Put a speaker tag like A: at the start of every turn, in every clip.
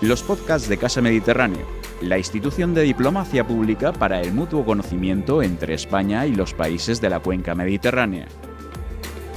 A: los podcasts de Casa Mediterráneo, la institución de diplomacia pública para el mutuo conocimiento entre España y los países de la cuenca mediterránea.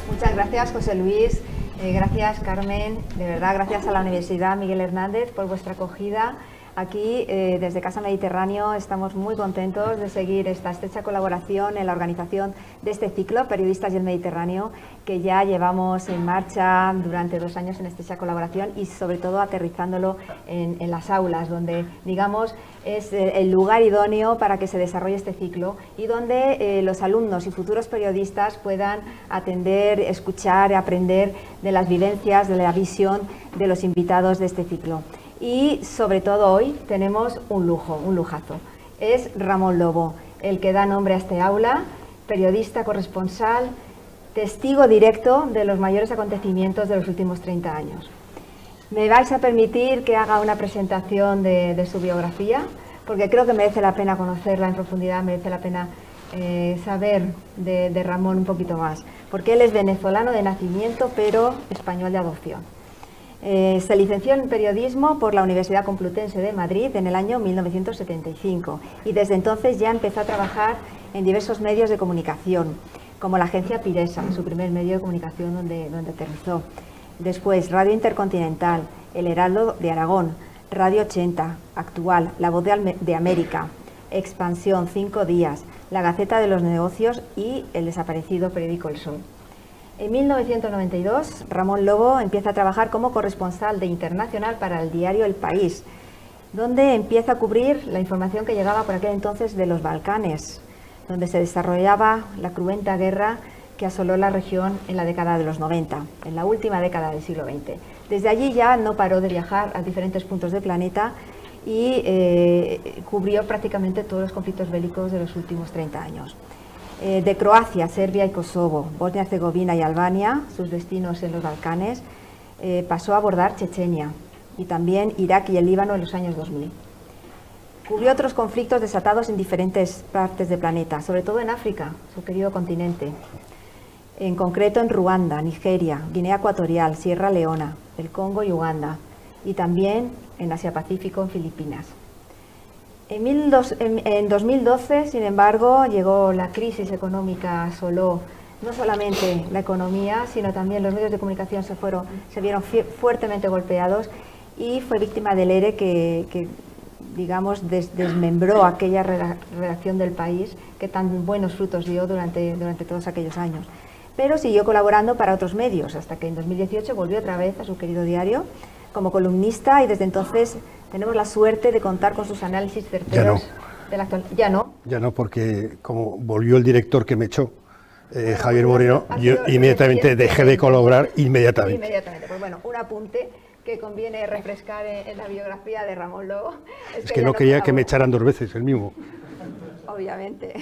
B: Muchas gracias, José Luis. Eh, gracias, Carmen. De verdad, gracias a la Universidad Miguel Hernández por vuestra acogida Aquí, eh, desde Casa Mediterráneo, estamos muy contentos de seguir esta estrecha colaboración en la organización de este ciclo, Periodistas y el Mediterráneo, que ya llevamos en marcha durante dos años en estrecha colaboración y, sobre todo, aterrizándolo en, las aulas, donde, digamos, es eh, el lugar idóneo para que se desarrolle este ciclo y donde eh, los alumnos y futuros periodistas puedan atender, escuchar, aprender de las vivencias, de la visión de los invitados de este ciclo y sobre todo hoy tenemos un lujo, un lujazo. Es Ramón Lobo, el que da nombre a este aula, periodista corresponsal, testigo directo de los mayores acontecimientos de los últimos 30 años. Me vais a permitir que haga una presentación de, su biografía, porque creo que merece la pena conocerla en profundidad, merece la pena eh, saber de, de Ramón un poquito más, porque él es venezolano de nacimiento, pero español de adopción. Eh, se licenció en periodismo por la Universidad Complutense de Madrid en el año 1975 y desde entonces ya empezó a trabajar en diversos medios de comunicación, como la agencia Piresa, su primer medio de comunicación donde, donde aterrizó. Después, Radio Intercontinental, El Heraldo de Aragón, Radio 80, Actual, La Voz de, de América, Expansión, Cinco Días, La Gaceta de los Negocios y el desaparecido periódico El Sol. En 1992, Ramón Lobo empieza a trabajar como corresponsal de Internacional para el diario El País, donde empieza a cubrir la información que llegaba por aquel entonces de los Balcanes, donde se desarrollaba la cruenta guerra que asoló la región en la década de los 90, en la última década del siglo XX. Desde allí ya no paró de viajar a diferentes puntos del planeta y eh, cubrió prácticamente todos los conflictos bélicos de los últimos 30 años. Eh, de Croacia, Serbia y Kosovo, Bosnia-Herzegovina y Albania, sus destinos en los Balcanes, eh, pasó a abordar Chechenia y también Irak y el Líbano en los años 2000. Cubrió otros conflictos desatados en diferentes partes del planeta, sobre todo en África, su querido continente, en concreto en Ruanda, Nigeria, Guinea Ecuatorial, Sierra Leona, el Congo y Uganda, y también en Asia-Pacífico, en Filipinas. En, 2012, sin embargo, llegó la crisis económica, asoló no solamente la economía, sino también los medios de comunicación se, fueron, se vieron fuertemente golpeados y fue víctima del ERE que, digamos, desmembró aquella redacción del país que tan buenos frutos dio durante, durante todos aquellos años. Pero siguió colaborando para otros medios, hasta que en 2018 volvió otra vez a su querido diario como columnista y desde entonces tenemos la suerte de contar con sus análisis certeros de la actualidad.
C: Ya no. Ya no, porque como volvió el director que me echó, eh, Javier Moreno, yo inmediatamente dejé de colaborar inmediatamente.
B: Inmediatamente. Pues bueno, un apunte que conviene refrescar en, la biografía de Ramón Lobo.
C: Es, que, no quería que me echaran dos veces el mismo.
B: Obviamente.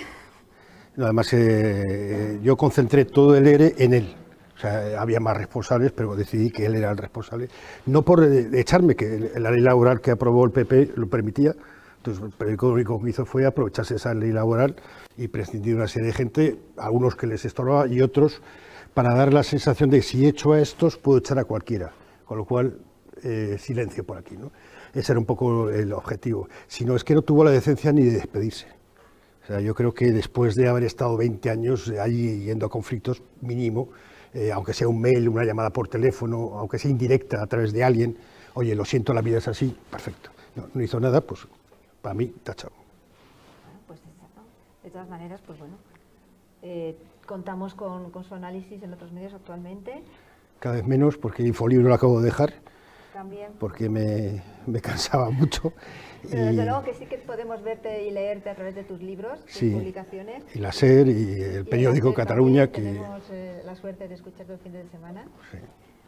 C: Además, eh, yo concentré todo el ERE en él. Sea, había más responsables, pero decidí que él era el responsable. No por eh, echarme, que la ley laboral que aprobó el PP lo permitía, entonces el único que hizo fue aprovecharse esa ley laboral y prescindir de una serie de gente, algunos que les estorbaba y otros para dar la sensación de que si echo a estos puedo echar a cualquiera, con lo cual eh, silencio por aquí. ¿no? Ese era un poco el objetivo. Si no, es que no tuvo la decencia ni de despedirse. O sea, yo creo que después de haber estado 20 años allí yendo a conflictos, mínimo, eh, aunque sea un mail, una llamada por teléfono, aunque sea indirecta a través de alguien, oye, lo siento, la vida es así, perfecto. No, hizo nada, pues para mí, tachado.
B: Pues de todas maneras, pues bueno, eh, contamos con, con, su análisis en otros medios actualmente.
C: Cada vez menos, porque Infolibro lo acabo de dejar. También. Porque me, me cansaba mucho.
B: Pero desde luego que sí que podemos verte y leerte a través de tus libros, tus publicaciones.
C: Y la SER y el periódico Cataluña. Que...
B: Tenemos eh, la suerte de escucharte el fin de semana. Sí.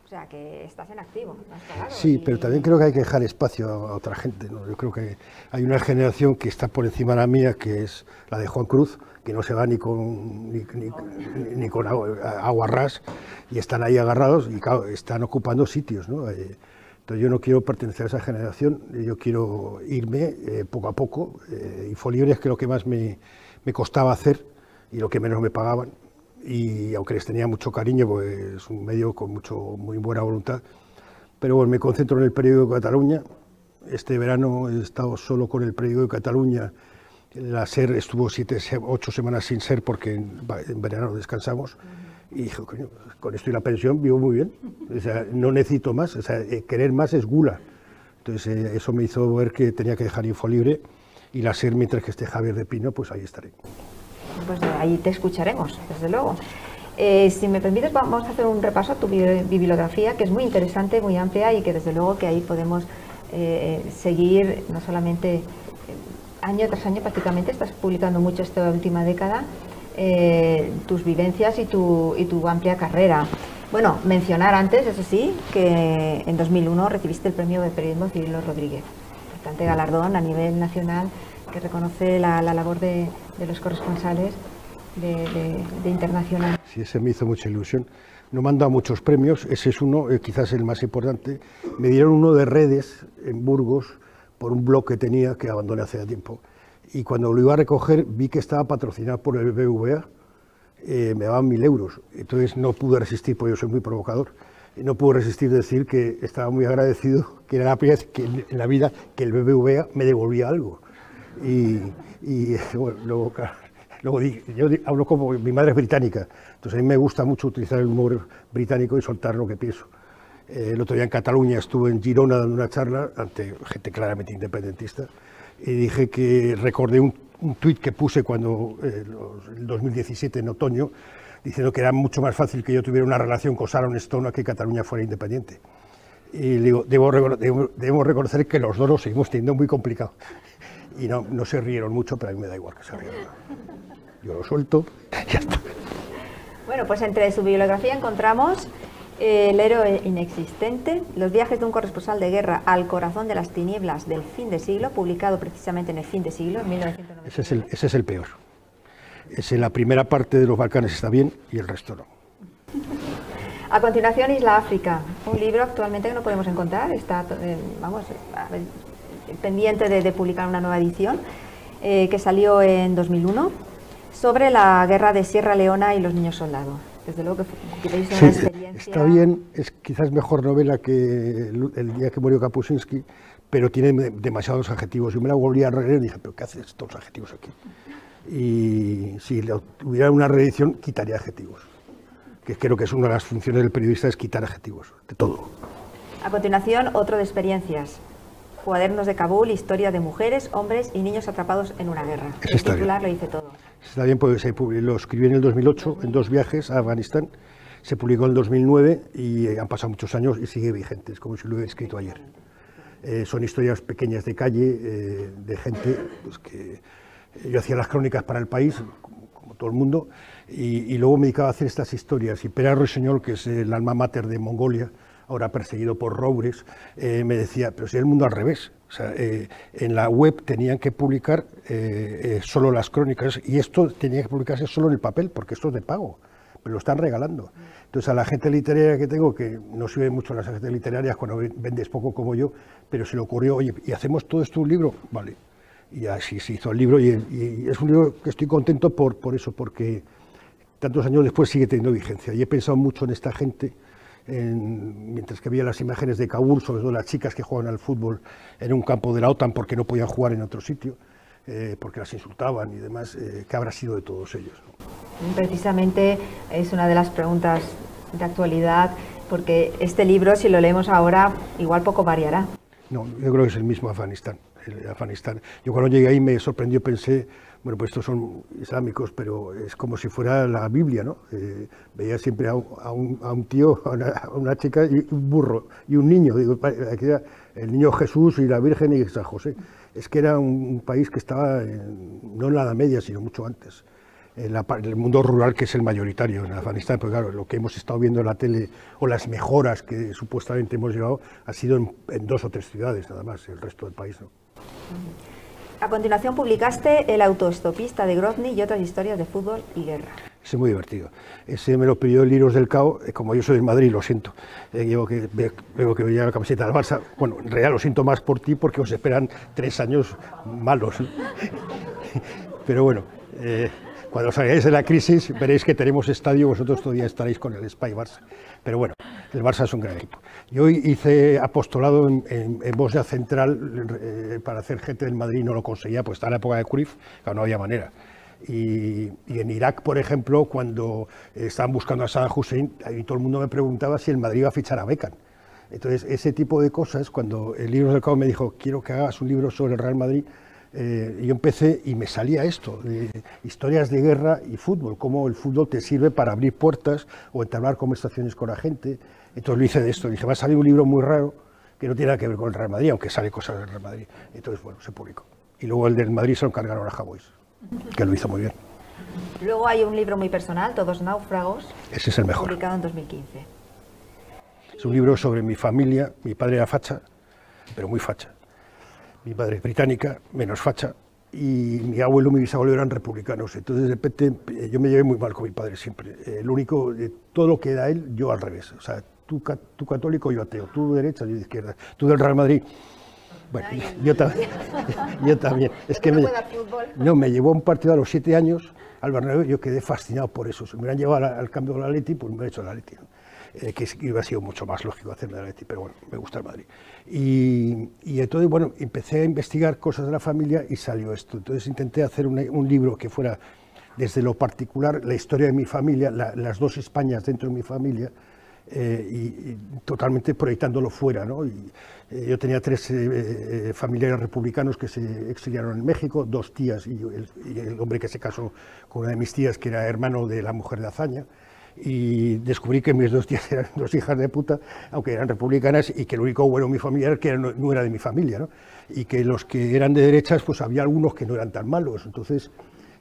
B: O sea, que estás en activo.
C: sí, pero también creo que hay que dejar espacio a, otra gente. ¿no? Yo creo que hay una generación que está por encima de la mía, que es la de Juan Cruz, que no se va ni con, ni, ni, con agua, ras y están ahí agarrados y están ocupando sitios. ¿no? Eh, entonces yo no quiero pertenecer a esa generación, yo quiero irme eh, poco a poco. Eh, Infolibre es que lo que más me, me, costaba hacer y lo que menos me pagaban. Y aunque les tenía mucho cariño, pues es un medio con mucho, muy buena voluntad. Pero bueno, me concentro en el periódico de Cataluña, Este verano he estado solo con el periódico de Cataluña. La SER estuvo siete, ocho semanas sin SER porque en, verano descansamos. Y dije, coño, con esto y la pensión vivo muy bien. O sea, no necesito más. O sea, eh, querer más es gula. Entonces eh, eso me hizo ver que tenía que dejar Info Libre y la SER, mientras que esté Javier de Pino, pues ahí estaré.
B: Pues ahí te escucharemos, desde luego. Eh, si me permites, vamos a hacer un repaso a tu bibliografía, que es muy interesante, muy amplia y que desde luego que ahí podemos seguir no solamente año tras año prácticamente, estás publicando mucho esta última década, tus vivencias y tu, amplia carrera. Bueno, mencionar antes, eso sí, que en 2001 recibiste el premio de periodismo Cirilo Rodríguez, importante galardón a nivel nacional que reconoce la, labor de, los corresponsales de, internacional.
C: Sí, ese me hizo mucha ilusión. No me han muchos premios, ese es uno, eh, quizás el más importante. Me dieron uno de redes en Burgos por un blog que tenía que abandoné hace tiempo. Y cuando lo iba a recoger vi que estaba patrocinado por el BBVA, eh, me daban mil euros. Entonces no pude resistir, porque yo soy muy provocador, no pude resistir decir que estaba muy agradecido, que era la primera vez que en la vida que el BBVA me devolvía algo. Y, y bueno, luego, Luego, yo hablo como mi madre es británica, entonces a mí me gusta mucho utilizar el humor británico y soltar lo que pienso. Eh, el otro día en Cataluña estuve en Girona dando una charla ante gente claramente independentista y dije que recordé un, un tuit que puse cuando, eh, el 2017, en otoño, diciendo que era mucho más fácil que yo tuviera una relación con Sharon Stone a que Cataluña fuera independiente. Y digo, debo, debemos reconocer que los dos lo seguimos teniendo muy complicado. Y no, no se rieron mucho, pero a mí me da igual que se rieran yo lo suelto, ya está.
B: Bueno, pues entre su bibliografía encontramos El héroe inexistente, Los viajes de un corresponsal de guerra al corazón de las tinieblas del fin de siglo, publicado precisamente en el fin de siglo, en 1990.
C: Ese es el, ese es el peor. Ese, la primera parte de los Balcanes está bien y el resto no.
B: A continuación, Isla África, un libro actualmente que no podemos encontrar, está eh, vamos, pendiente de, publicar una nueva edición, eh, que salió en 2001 sobre la guerra de Sierra Leona y los niños soldados. Desde luego que, una experiencia...
C: Está bien, es quizás mejor novela que el, día que murió Kapuscinski, pero tiene demasiados adjetivos. Yo me la volví a leer y dije, pero ¿qué haces estos adjetivos aquí? Y si hubiera una reedición, quitaría adjetivos. Que creo que es una de las funciones del periodista, es quitar adjetivos, de todo.
B: A continuación, otro de experiencias. Cuadernos de Kabul, historia de mujeres, hombres y niños atrapados en una guerra. el titular lo dice todo.
C: Está porque se lo escribí en el 2008, en dos viajes a Afganistán, se publicó en el 2009 y eh, han pasado muchos años y sigue vigente, es como si lo hubiera escrito ayer. Eh, son historias pequeñas de calle, eh, de gente pues, que yo hacía las crónicas para el país, como todo el mundo, y, luego me dedicaba a hacer estas historias. Y Pera Roseñol, que es el alma mater de Mongolia, ahora perseguido por Roures, me decía, pero si el mundo al revés, o sea, eh, en la web tenían que publicar eh, eh, solo las crónicas y esto tenía que publicarse solo en el papel, porque esto es de pago, pero lo están regalando. Entonces a la gente literaria que tengo, que no sirve mucho las agentes literarias cuando vendes poco como yo, pero se le ocurrió, oye, ¿y hacemos todo esto un libro? Vale. Y así se hizo el libro y, y es un libro que estoy contento por, por eso, porque tantos años después sigue teniendo vigencia. Y he pensado mucho en esta gente mientras que había las imágenes de Kabul, sobre todo las chicas que juegan al fútbol en un campo de la OTAN porque no podían jugar en otro sitio, eh, porque las insultaban y demás, eh, ¿qué habrá sido de todos ellos?
B: Precisamente es una de las preguntas de actualidad, porque este libro, si lo leemos ahora, igual poco variará.
C: No, yo creo que es el mismo Afganistán. El Afganistán. Yo cuando llegué ahí me sorprendió, pensé, bueno, pues estos son islámicos, pero es como si fuera la Biblia, ¿no? Eh, veía siempre a un, tío, a una, chica y un burro y un niño. Digo, aquí era el niño Jesús y la Virgen y San José. Es que era un, país que estaba no en la Edad Media, sino mucho antes. En, el mundo rural que es el mayoritario en Afganistán, porque claro, lo que hemos estado viendo en la tele o las mejoras que supuestamente hemos llevado ha sido en dos o tres ciudades nada más, el resto del país no.
B: A continuación publicaste El autoestopista de Grozny y otras historias de fútbol y guerra.
C: Es muy divertido. Ese me lo pidió Liros del Cao, como yo soy del Madrid, lo siento. Eh, llevo que, veo que la camiseta del Barça. Bueno, en realidad lo siento más por ti porque os esperan tres años malos. Pero bueno, eh, cuando salgáis de la crisis veréis que tenemos estadio, vosotros todavía estaréis con el Spy Barça. Pero bueno, El Barça es un gran equipo. Yo hice apostolado en, en, Bosnia Central eh, para hacer gente del Madrid, no lo conseguía, pues estaba en la época de Cruyff, no había manera. Y, en Irak, por ejemplo, cuando estaban buscando a Saddam Hussein, ahí todo el mundo me preguntaba si el Madrid iba a fichar a Beckham. Entonces, ese tipo de cosas, cuando el libro del cabo me dijo, quiero que hagas un libro sobre el Real Madrid, eh, yo empecé y me salía esto, historias de guerra y fútbol, cómo el fútbol te sirve para abrir puertas o entablar conversaciones con la gente. Entonces lo hice de esto, dije, va a salir un libro muy raro que no tiene nada que ver con el Real Madrid, aunque sale cosas del Real Madrid. Entonces, bueno, se publicó. Y luego el del Madrid se lo encargaron a Javois, que lo hizo muy bien.
B: Luego hay un libro muy personal, Todos náufragos.
C: Ese es el mejor.
B: Publicado en 2015.
C: Es un libro sobre mi familia. Mi padre era facha, pero muy facha. Mi padre es británica, menos facha. Y mi abuelo y mi bisabuelo eran republicanos. Entonces, de repente, yo me llevé muy mal con mi padre siempre. El único, de todo lo que era él, yo al revés. O sea, tú, tú católico, yo ateo. Tú derecha, yo de izquierda. Tú del Real Madrid. Bueno, yo, también. yo también. Es que me, no, me llevó a un partido a los siete años al Bernabéu, yo quedé fascinado por eso. Si me hubieran llevado al, cambio de la Leti, pues me hubiera hecho la Leti. Eh, que hubiera sido mucho más lógico hacerme la Leti, pero bueno, me gusta el Madrid. Y, y, entonces, bueno, empecé a investigar cosas de la familia y salió esto. Entonces intenté hacer un libro que fuera desde lo particular, la historia de mi familia, las dos Españas dentro de mi familia, eh, y, totalmente proyectándolo fuera. ¿no? Y, eh, yo tenía tres eh, familiares republicanos que se exiliaron en México, dos tías y el, hombre que se casó con una de mis tías, que era hermano de la mujer de Azaña. Y descubrí que mis dos tías eran dos hijas de puta, aunque eran republicanas, y que el único bueno de mi familia que no, no, era de mi familia. ¿no? Y que los que eran de derechas, pues había algunos que no eran tan malos. Entonces,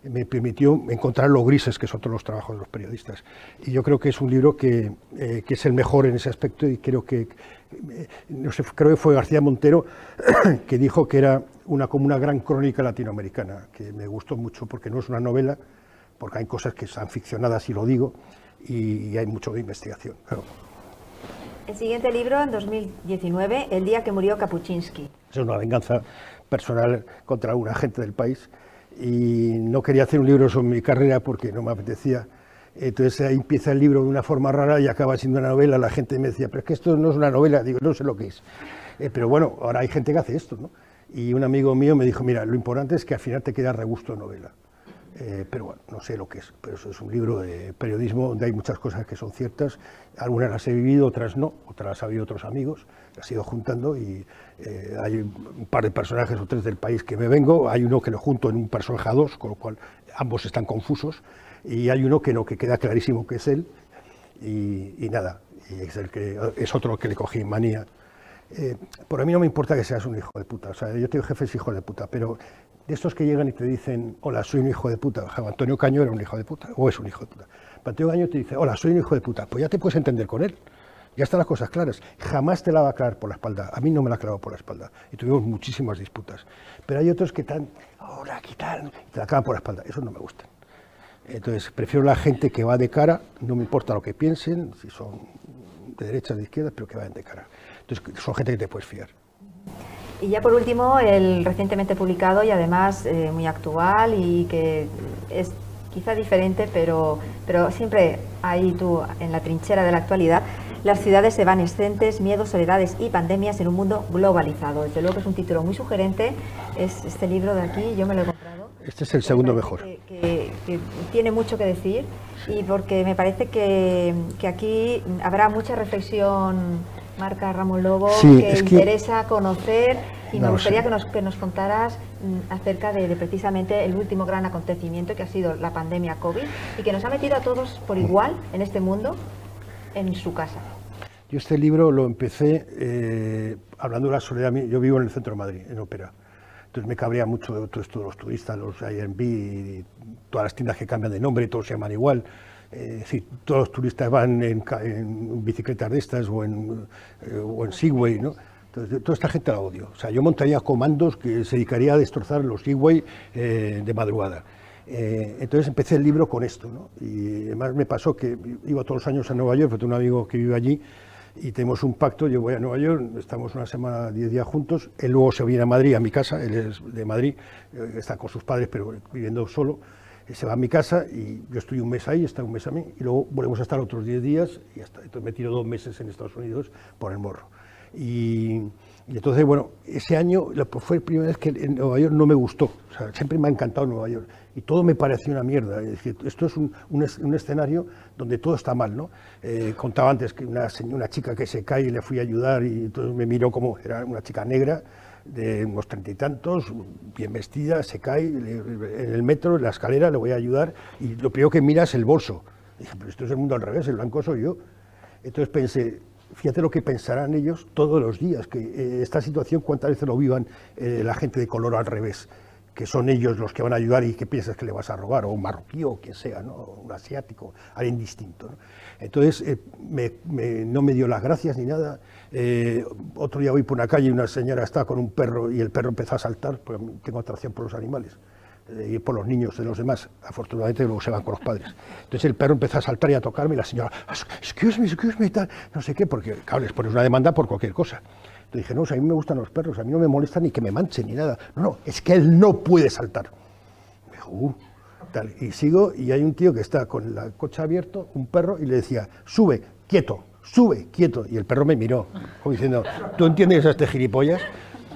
C: me permitió encontrar los grises, que son todos los trabajos de los periodistas. Y yo creo que es un libro que, eh, que es el mejor en ese aspecto y creo que, eh, no sé, creo que fue García Montero que dijo que era una, como una gran crónica latinoamericana, que me gustó mucho porque no es una novela, porque hay cosas que están ficcionadas, y lo digo, y, hay mucho de investigación.
B: El siguiente libro, en 2019, El día que murió Kapuczynski.
C: Es una venganza personal contra una gente del país y no quería hacer un libro sobre mi carrera porque no me apetecía. Entonces ahí empieza el libro de una forma rara y acaba siendo una novela. La gente me decía, pero es que esto no es una novela. Digo, no sé lo que es. Eh, pero bueno, ahora hay gente que hace esto, ¿no? Y un amigo mío me dijo, mira, lo importante es que al final te queda regusto novela. Eh, pero bueno, no sé lo que es, pero eso es un libro de periodismo donde hay muchas cosas que son ciertas, algunas las he vivido, otras no, otras las han vivido otros amigos, las he ido juntando y eh, hay un par de personajes o tres del país que me vengo, hay uno que lo junto en un personaje a dos, con lo cual ambos están confusos, y hay uno que no, que queda clarísimo que es él, y, nada, y es, el que, es otro que le cogí manía. Eh, por a mí no me importa que seas un hijo de puta, o sea, yo tengo jefes hijos de puta, pero de estos que llegan y te dicen, hola, soy un hijo de puta. Antonio Caño era un hijo de puta, o es un hijo de puta. Antonio Caño te dice, hola, soy un hijo de puta. Pues ya te puedes entender con él. Ya están las cosas claras. Jamás te la va a aclarar por la espalda. A mí no me la clavado por la espalda. Y tuvimos muchísimas disputas. Pero hay otros que están, hola, ¿qué tal? Te la clavan por la espalda. Eso no me gusta. Entonces, prefiero la gente que va de cara, no me importa lo que piensen, si son de derecha o de izquierda, pero que vayan de cara. Entonces, son gente que te puedes fiar.
B: Y ya por último, el recientemente publicado y además eh, muy actual y que es quizá diferente, pero, pero siempre ahí tú en la trinchera de la actualidad, las ciudades evanescentes, miedos, soledades y pandemias en un mundo globalizado. Desde luego que es un título muy sugerente, es este libro de aquí, yo me lo he comprado.
C: Este es el segundo mejor.
B: Que, tiene mucho que decir y porque me parece que, que aquí habrá mucha reflexión marca Ramón Lobo, que interesa conocer y me gustaría que nos, que nos contaras mm, acerca de, precisamente el último gran acontecimiento que ha sido la pandemia COVID y que nos ha metido a todos por igual en este mundo en su casa.
C: Yo este libro lo empecé eh, hablando de la soledad. Yo vivo en el centro de Madrid, en Ópera. Entonces me cabría mucho de todo esto de los turistas, los Airbnb, y todas las tiendas que cambian de nombre, todos se llaman igual. Eh, es decir, todos los turistas van en, bicicletas de estas o en, eh, o en Segway, ¿no? Entonces, toda esta gente la odio. O sea, yo montaría comandos que se dedicaría a destrozar los Segway eh, de madrugada. entonces empecé el libro con esto, ¿no? Y además me pasó que iba todos los años a Nueva York, porque tengo un amigo que vive allí, y tenemos un pacto, yo voy a Nueva York, estamos una semana, diez días juntos, él luego se viene a Madrid, a mi casa, él es de Madrid, está con sus padres, pero viviendo solo, se va a mi casa y yo estoy un mes ahí, está un mes a mí, y luego volvemos a estar otros 10 días y ya está. Entonces me tiro dos meses en Estados Unidos por el morro. Y, entonces, bueno, ese año fue la primera vez que en Nueva York no me gustó. Siempre me ha encantado Nueva York. Y todo me pareció una mierda. Es decir, esto es un, escenario donde todo está mal, ¿no? Eh, contaba antes que una, una chica que se cae y le fui a ayudar y entonces me miró como era una chica negra de unos treinta y tantos, bien vestida, se cae en el metro, en la escalera, le voy a ayudar y lo primero que mira es el bolso. dije, pero esto es el mundo al revés, el blanco soy yo. Entonces pensé, fíjate lo que pensarán ellos todos los días, que eh, esta situación cuántas veces lo vivan eh, la gente de color al revés, que son ellos los que van a ayudar y que piensas que le vas a robar, o un marroquí o quien sea, ¿no? un asiático, alguien distinto. Entonces eh, no me dio las gracias ni nada. otro día voy por una calle y una señora está con un perro y el perro empezó a saltar, porque tengo atracción por los animales y por los niños de los demás. Afortunadamente luego se van con los padres. Entonces el perro empezó a saltar y a tocarme y la señora, excuse me, excuse me, tal, no sé qué, porque claro, les pones una demanda por cualquier cosa. Entonces dije, no, a mí me gustan los perros, a mí no me molesta ni que me manchen ni nada. No, no, es que él no puede saltar. Me dijo, uh, tal. Y sigo y hay un tío que está con el coche abierto, un perro, y le decía, sube, quieto, sube, quieto. Y el perro me miró, como diciendo, ¿tú entiendes a este gilipollas?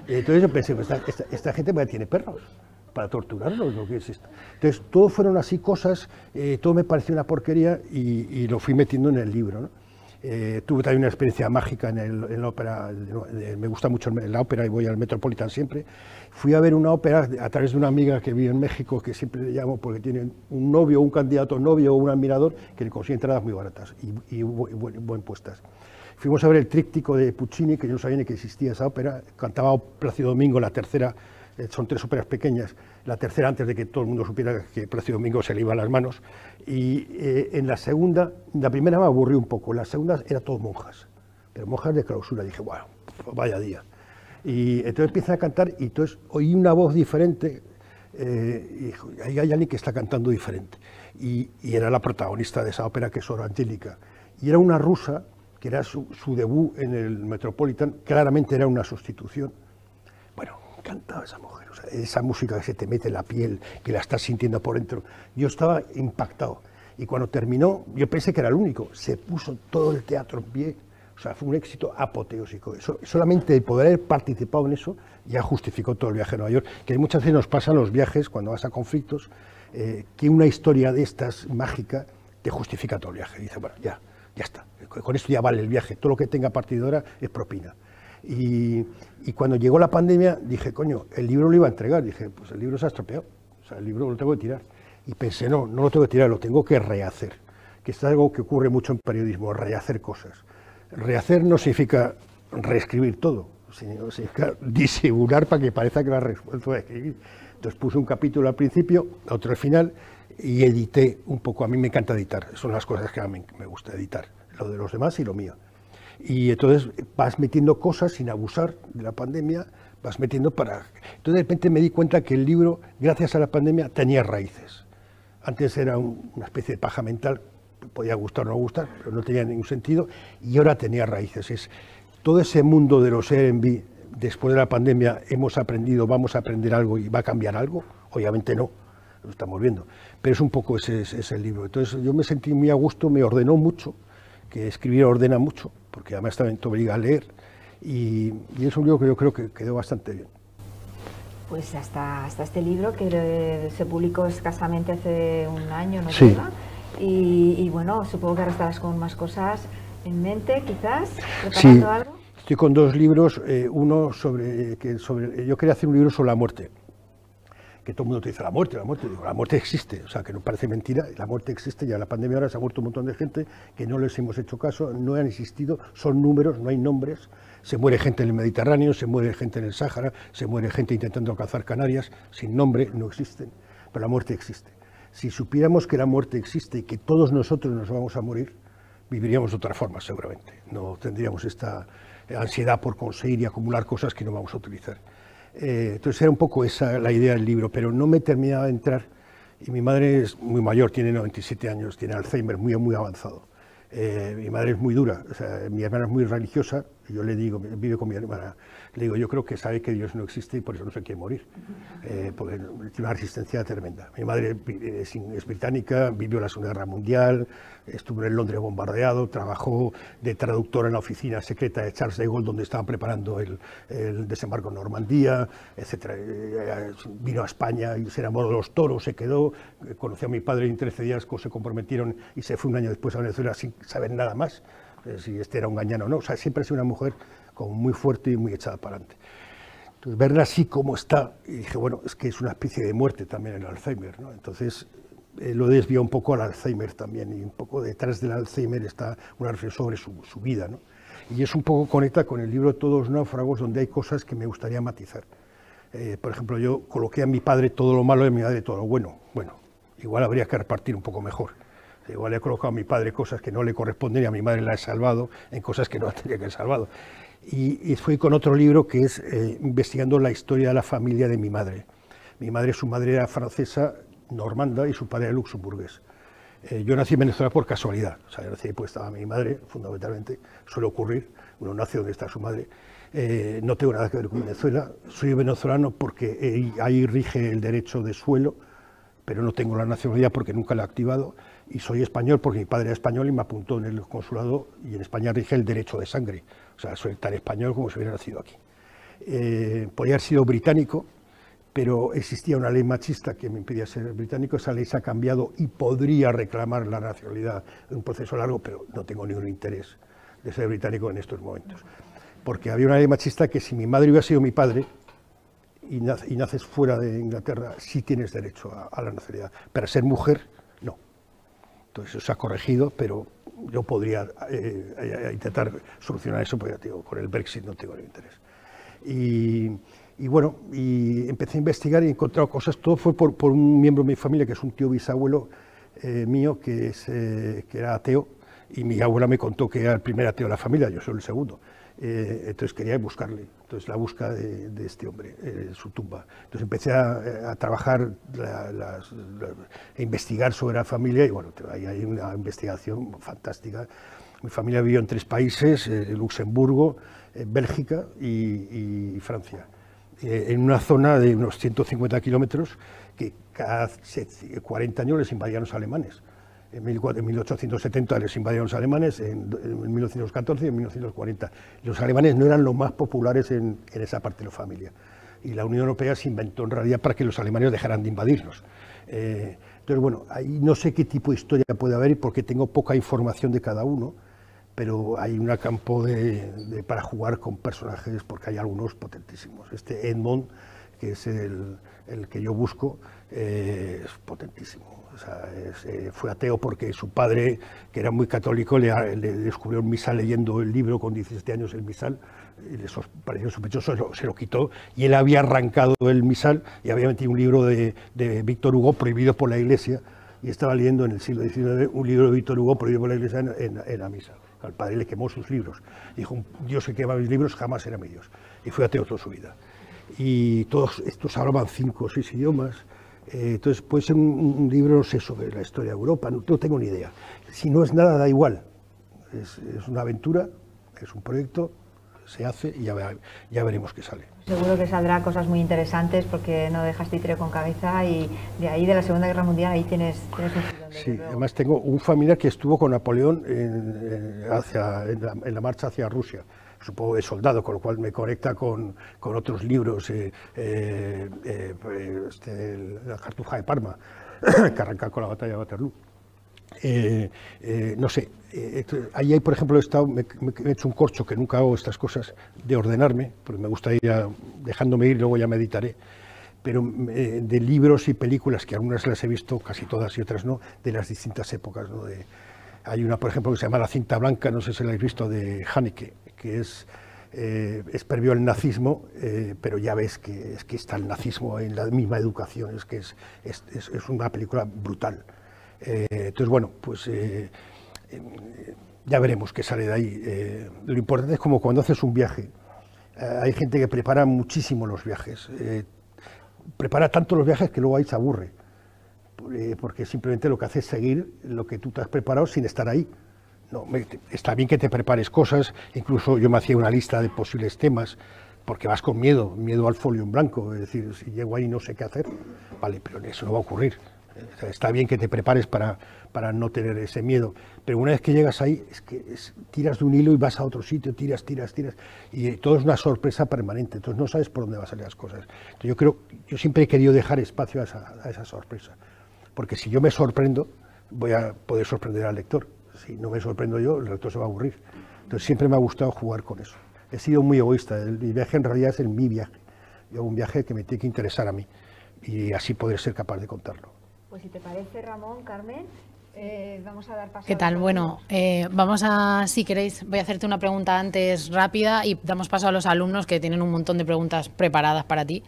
C: entonces yo pensé, pues esta, esta, gente tiene perros para torturarlos, lo que es esto. Entonces, todo fueron así cosas, eh, todo me pareció una porquería y, lo fui metiendo en el libro. Eh, tuve también una experiencia mágica en, la ópera, me gusta mucho la ópera y voy al Metropolitan siempre. Fui a ver una ópera a través de una amiga que vive en México, que siempre le llamo porque tiene un novio, un candidato novio o un admirador que le consigue entradas muy baratas y, buen, puestas. Fuimos a ver el tríptico de Puccini, que yo no sabía ni que existía esa ópera, cantaba Plácido Domingo, la tercera son tres óperas pequeñas, la tercera antes de que todo el mundo supiera que Plácido Domingo se le iba a las manos, y eh, en la segunda, la primera me aburrió un poco, la segunda era todo monjas, pero monjas de clausura, dije, bueno, vaya día. Y entonces empieza a cantar y entonces oí una voz diferente, eh, y ahí hay alguien que está cantando diferente, y, era la protagonista de esa ópera que es Oro Angélica, y era una rusa, que era su, su debut en el Metropolitan, claramente era una sustitución, encantaba esa mujer, esa música que se te mete en la piel, que la estás sintiendo por dentro. Yo estaba impactado. Y cuando terminó, yo pensé que era el único. Se puso todo el teatro en pie. O sea, fue un éxito apoteósico. solamente el poder haber participado en eso ya justificó todo el viaje a Nueva York. Que muchas veces nos pasan los viajes, cuando vas a conflictos, eh, que una historia de estas mágica te justifica todo el viaje. Y dice, bueno, ya, ya está. Con esto ya vale el viaje. Todo lo que tenga partidora es propina. Y, cuando llegó la pandemia dije, coño, el libro lo iba a entregar. Dije, pues el libro se ha estropeado, o sea, el libro lo tengo que tirar. Y pensé, no, no lo tengo que tirar, lo tengo que rehacer. Que es algo que ocurre mucho en periodismo, rehacer cosas. Rehacer no significa reescribir todo, sino significa disimular para que parezca que lo has resuelto a escribir. Entonces puse un capítulo al principio, otro al final y edité un poco. A mí me encanta editar, son las cosas que a mí me gusta editar, lo de los demás y lo mío. Y entonces vas metiendo cosas sin abusar de la pandemia, vas metiendo para... Entonces de repente me di cuenta que el libro, gracias a la pandemia, tenía raíces. Antes era una especie de paja mental, podía gustar o no gustar, pero no tenía ningún sentido, y ahora tenía raíces. Es todo ese mundo de los Airbnb, después de la pandemia, hemos aprendido, vamos a aprender algo y va a cambiar algo, obviamente no, lo estamos viendo, pero es un poco ese, ese, el libro. Entonces yo me sentí muy a gusto, me ordenó mucho, que escribir ordena mucho, porque además también te obliga a leer, y, es un libro que yo creo que quedó bastante bien.
B: Pues hasta, hasta este libro que se publicó escasamente hace un año, ¿no?
C: Sí.
B: Y, bueno, supongo que ahora estarás con más cosas en mente, quizás, preparando algo.
C: Estoy con dos libros, eh, uno sobre, que sobre, yo quería hacer un libro sobre la muerte, que todo el mundo te dice la muerte, la muerte, digo, la muerte existe, o sea, que no parece mentira, la muerte existe, ya la pandemia ahora se ha muerto un montón de gente que no les hemos hecho caso, no han existido, son números, no hay nombres, se muere gente en el Mediterráneo, se muere gente en el Sáhara, se muere gente intentando alcanzar Canarias, sin nombre, no existen, pero la muerte existe. Si supiéramos que la muerte existe y que todos nosotros nos vamos a morir, viviríamos de otra forma seguramente, no tendríamos esta ansiedad por conseguir y acumular cosas que no vamos a utilizar. Eh, entonces era un poco esa la idea del libro, pero no me terminaba de entrar. Y mi madre es muy mayor, tiene 97 años, tiene Alzheimer muy, muy avanzado. Eh, mi madre es muy dura, mi hermana es muy religiosa, Yo le digo, vive con mi hermana, le digo, yo creo que sabe que Dios no existe y por eso no se quiere morir, eh, porque tiene una resistencia tremenda. Mi madre es, es, británica, vivió la Segunda Guerra Mundial, estuvo en Londres bombardeado, trabajó de traductor en la oficina secreta de Charles de Gaulle, donde estaban preparando el, desembarco en Normandía, etc. Eh, vino a España y se enamoró de los toros, se quedó, conoció a mi padre en 13 días, se comprometieron y se fue un año después a Venezuela sin saber nada más eh, si este era un gañano o no. O sea, siempre ha sido una mujer como muy fuerte y muy echada para adelante. Entonces, verla así como está, y dije, bueno, es que es una especie de muerte también el Alzheimer, ¿no? Entonces, eh, lo desvió un poco al Alzheimer también, y un poco detrás del Alzheimer está una reflexión sobre su, su vida, ¿no? Y es un poco conecta con el libro Todos náufragos, donde hay cosas que me gustaría matizar. Eh, por ejemplo, yo coloqué a mi padre todo lo malo y a mi madre todo lo bueno. Bueno, igual habría que repartir un poco mejor. Igual le he colocado a mi padre cosas que no le corresponden y a mi madre la he salvado en cosas que no tenía que haber salvado. Y, y fui con otro libro que es eh, investigando la historia de la familia de mi madre. Mi madre, su madre era francesa, normanda, y su padre era luxemburgués. Eh, yo nací en Venezuela por casualidad, o sea, yo nací pues estaba mi madre, fundamentalmente, suele ocurrir, uno nace donde está su madre. Eh, no tengo nada que ver con Venezuela, soy venezolano porque ahí rige el derecho de suelo, pero no tengo la nacionalidad porque nunca la he activado y soy español porque mi padre era español y me apuntó en el consulado y en España rige el derecho de sangre. O sea, soy tan español como si hubiera nacido aquí. Eh, podría haber sido británico, pero existía una ley machista que me impedía ser británico. Esa ley se ha cambiado y podría reclamar la nacionalidad en un proceso largo, pero no tengo ningún interés de ser británico en estos momentos. Porque había una ley machista que si mi madre hubiera sido mi padre, y, naces fuera de Inglaterra, sí tienes derecho a, a la nacionalidad. Pero ser mujer, entonces eso se ha corregido, pero yo podría eh, eh, intentar solucionar eso, porque con el Brexit no tengo ningún interés. Y, bueno, y empecé a investigar y he encontrado cosas, todo fue por, por un miembro de mi familia, que es un tío bisabuelo eh, mío, que, es, que era ateo, y mi abuela me contó que era el primer ateo de la familia, yo soy el segundo. Eh, entonces quería buscarle, entonces la busca de, de este hombre, eh, su tumba. Entonces empecé a, a trabajar, la, la, a investigar sobre la familia y bueno, ahí hay una investigación fantástica. Mi familia vivió en tres países, eh, Luxemburgo, Bélgica y, y Francia, en una zona de unos 150 kilómetros que cada 40 años les invadían los alemanes en 1870 les invadieron los alemanes, en, en, 1914 y en 1940. Los alemanes no eran los más populares en, esa parte de la familia. Y la Unión Europea se inventó en realidad para que los alemanes dejaran de invadirlos. Eh, entonces, bueno, ahí no sé qué tipo de historia puede haber porque tengo poca información de cada uno, pero hay un campo para jugar con personajes porque hay algunos potentísimos. Este Edmond, que es el, el que yo busco, eh, es potentísimo eh, fue ateo porque su padre, que era muy católico, le, descubrió un misal leyendo el libro con 17 años, el misal, y le pareció sospechoso, se lo, quitó, y él había arrancado el misal y había metido un libro de, Víctor Hugo prohibido por la Iglesia, y estaba leyendo en el siglo XIX un libro de Víctor Hugo prohibido por la Iglesia en la misa. Al padre le quemó sus libros. Dijo, Dios que quema mis libros jamás era mi Dios. Y fue ateo toda su vida. Y todos estos hablaban cinco o seis idiomas, eh, entonces puede ser un, un, libro, no sé, sobre la historia de Europa, no, no tengo ni idea. Si no es nada, da igual. Es, es, una aventura, es un proyecto, se hace y ya, ya, veremos qué sale.
B: Seguro que saldrá cosas muy interesantes porque no dejas títere con cabeza y de ahí de la Segunda Guerra Mundial ahí tienes, tienes un
C: Sí, además tengo un familiar que estuvo con Napoleón en, en, hacia, en, la, en la marcha hacia Rusia supongo de soldado, con lo cual me conecta con, con otros libros, eh, eh, eh, este, la Cartuja de Parma, que arranca con la batalla de Waterloo. no sé, ahí hay, por ejemplo, he, estado, me, he hecho un corcho, que nunca hago estas cosas, de ordenarme, porque me gusta ir dejándome ir, luego ya meditaré, pero de libros y películas, que algunas las he visto, casi todas y otras no, de las distintas épocas, hay una, por ejemplo, que se llama La cinta blanca, no sé si la habéis visto, de Haneke, que es, eh, es previo al nazismo, eh, pero ya ves que, es que está el nazismo en la misma educación, es que es, es, es una película brutal. Eh, entonces, bueno, pues eh, ya veremos qué sale de ahí. Lo importante es como cuando haces un viaje, hay gente que prepara muchísimo los viajes, prepara tanto los viajes que luego ahí se aburre porque simplemente lo que hace es seguir lo que tú te has preparado sin estar ahí. No, está bien que te prepares cosas, incluso yo me hacía una lista de posibles temas, porque vas con miedo, miedo al folio en blanco, es decir, si llego ahí no sé qué hacer, vale, pero eso no va a ocurrir. está bien que te prepares para, para no tener ese miedo, pero una vez que llegas ahí, es que tiras de un hilo y vas a otro sitio, tiras, tiras, tiras, y todo es una sorpresa permanente, entonces no sabes por dónde van a salir las cosas. Entonces yo creo, yo siempre he querido dejar espacio a esa, a esa sorpresa, porque si yo me sorprendo, voy a poder sorprender al lector si no me sorprendo yo, el lector se va a aburrir. Entonces siempre me ha gustado jugar con eso. He sido muy egoísta, el, mi viaje en realidad es el mi viaje. Yo hago un viaje que me tiene que interesar a mí y así poder ser capaz de contarlo.
B: Pues si te parece, Ramón, Carmen, eh, vamos a dar paso.
D: ¿Qué tal? Bueno, eh, vamos a, si queréis, voy a hacerte una pregunta antes rápida y damos paso a los alumnos que tienen un montón de preguntas preparadas para ti.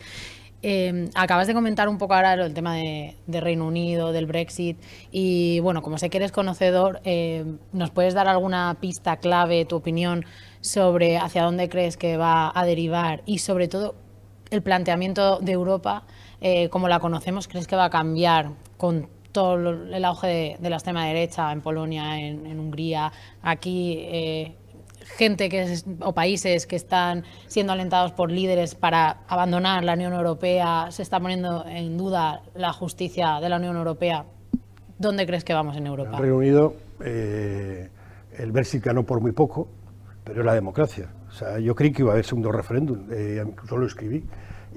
D: Eh, acabas de comentar un poco ahora el tema de, Reino Unido, del Brexit, y bueno, como sé que eres conocedor, eh, ¿nos puedes dar alguna pista clave, tu opinión sobre hacia dónde crees que va a derivar y sobre todo el planteamiento de Europa, eh, como la conocemos, crees que va a cambiar con todo el auge de, la extrema derecha en Polonia, en, en Hungría, aquí gente que o países que están siendo alentados por líderes para abandonar la Unión Europea, se está poniendo en duda la justicia de la Unión Europea. ¿Dónde crees que vamos en Europa?
C: En el Reino Unido, eh, el Brexit ganó por muy poco, pero la democracia. O sea, yo creí que iba a haber segundo referéndum, eh, incluso lo escribí.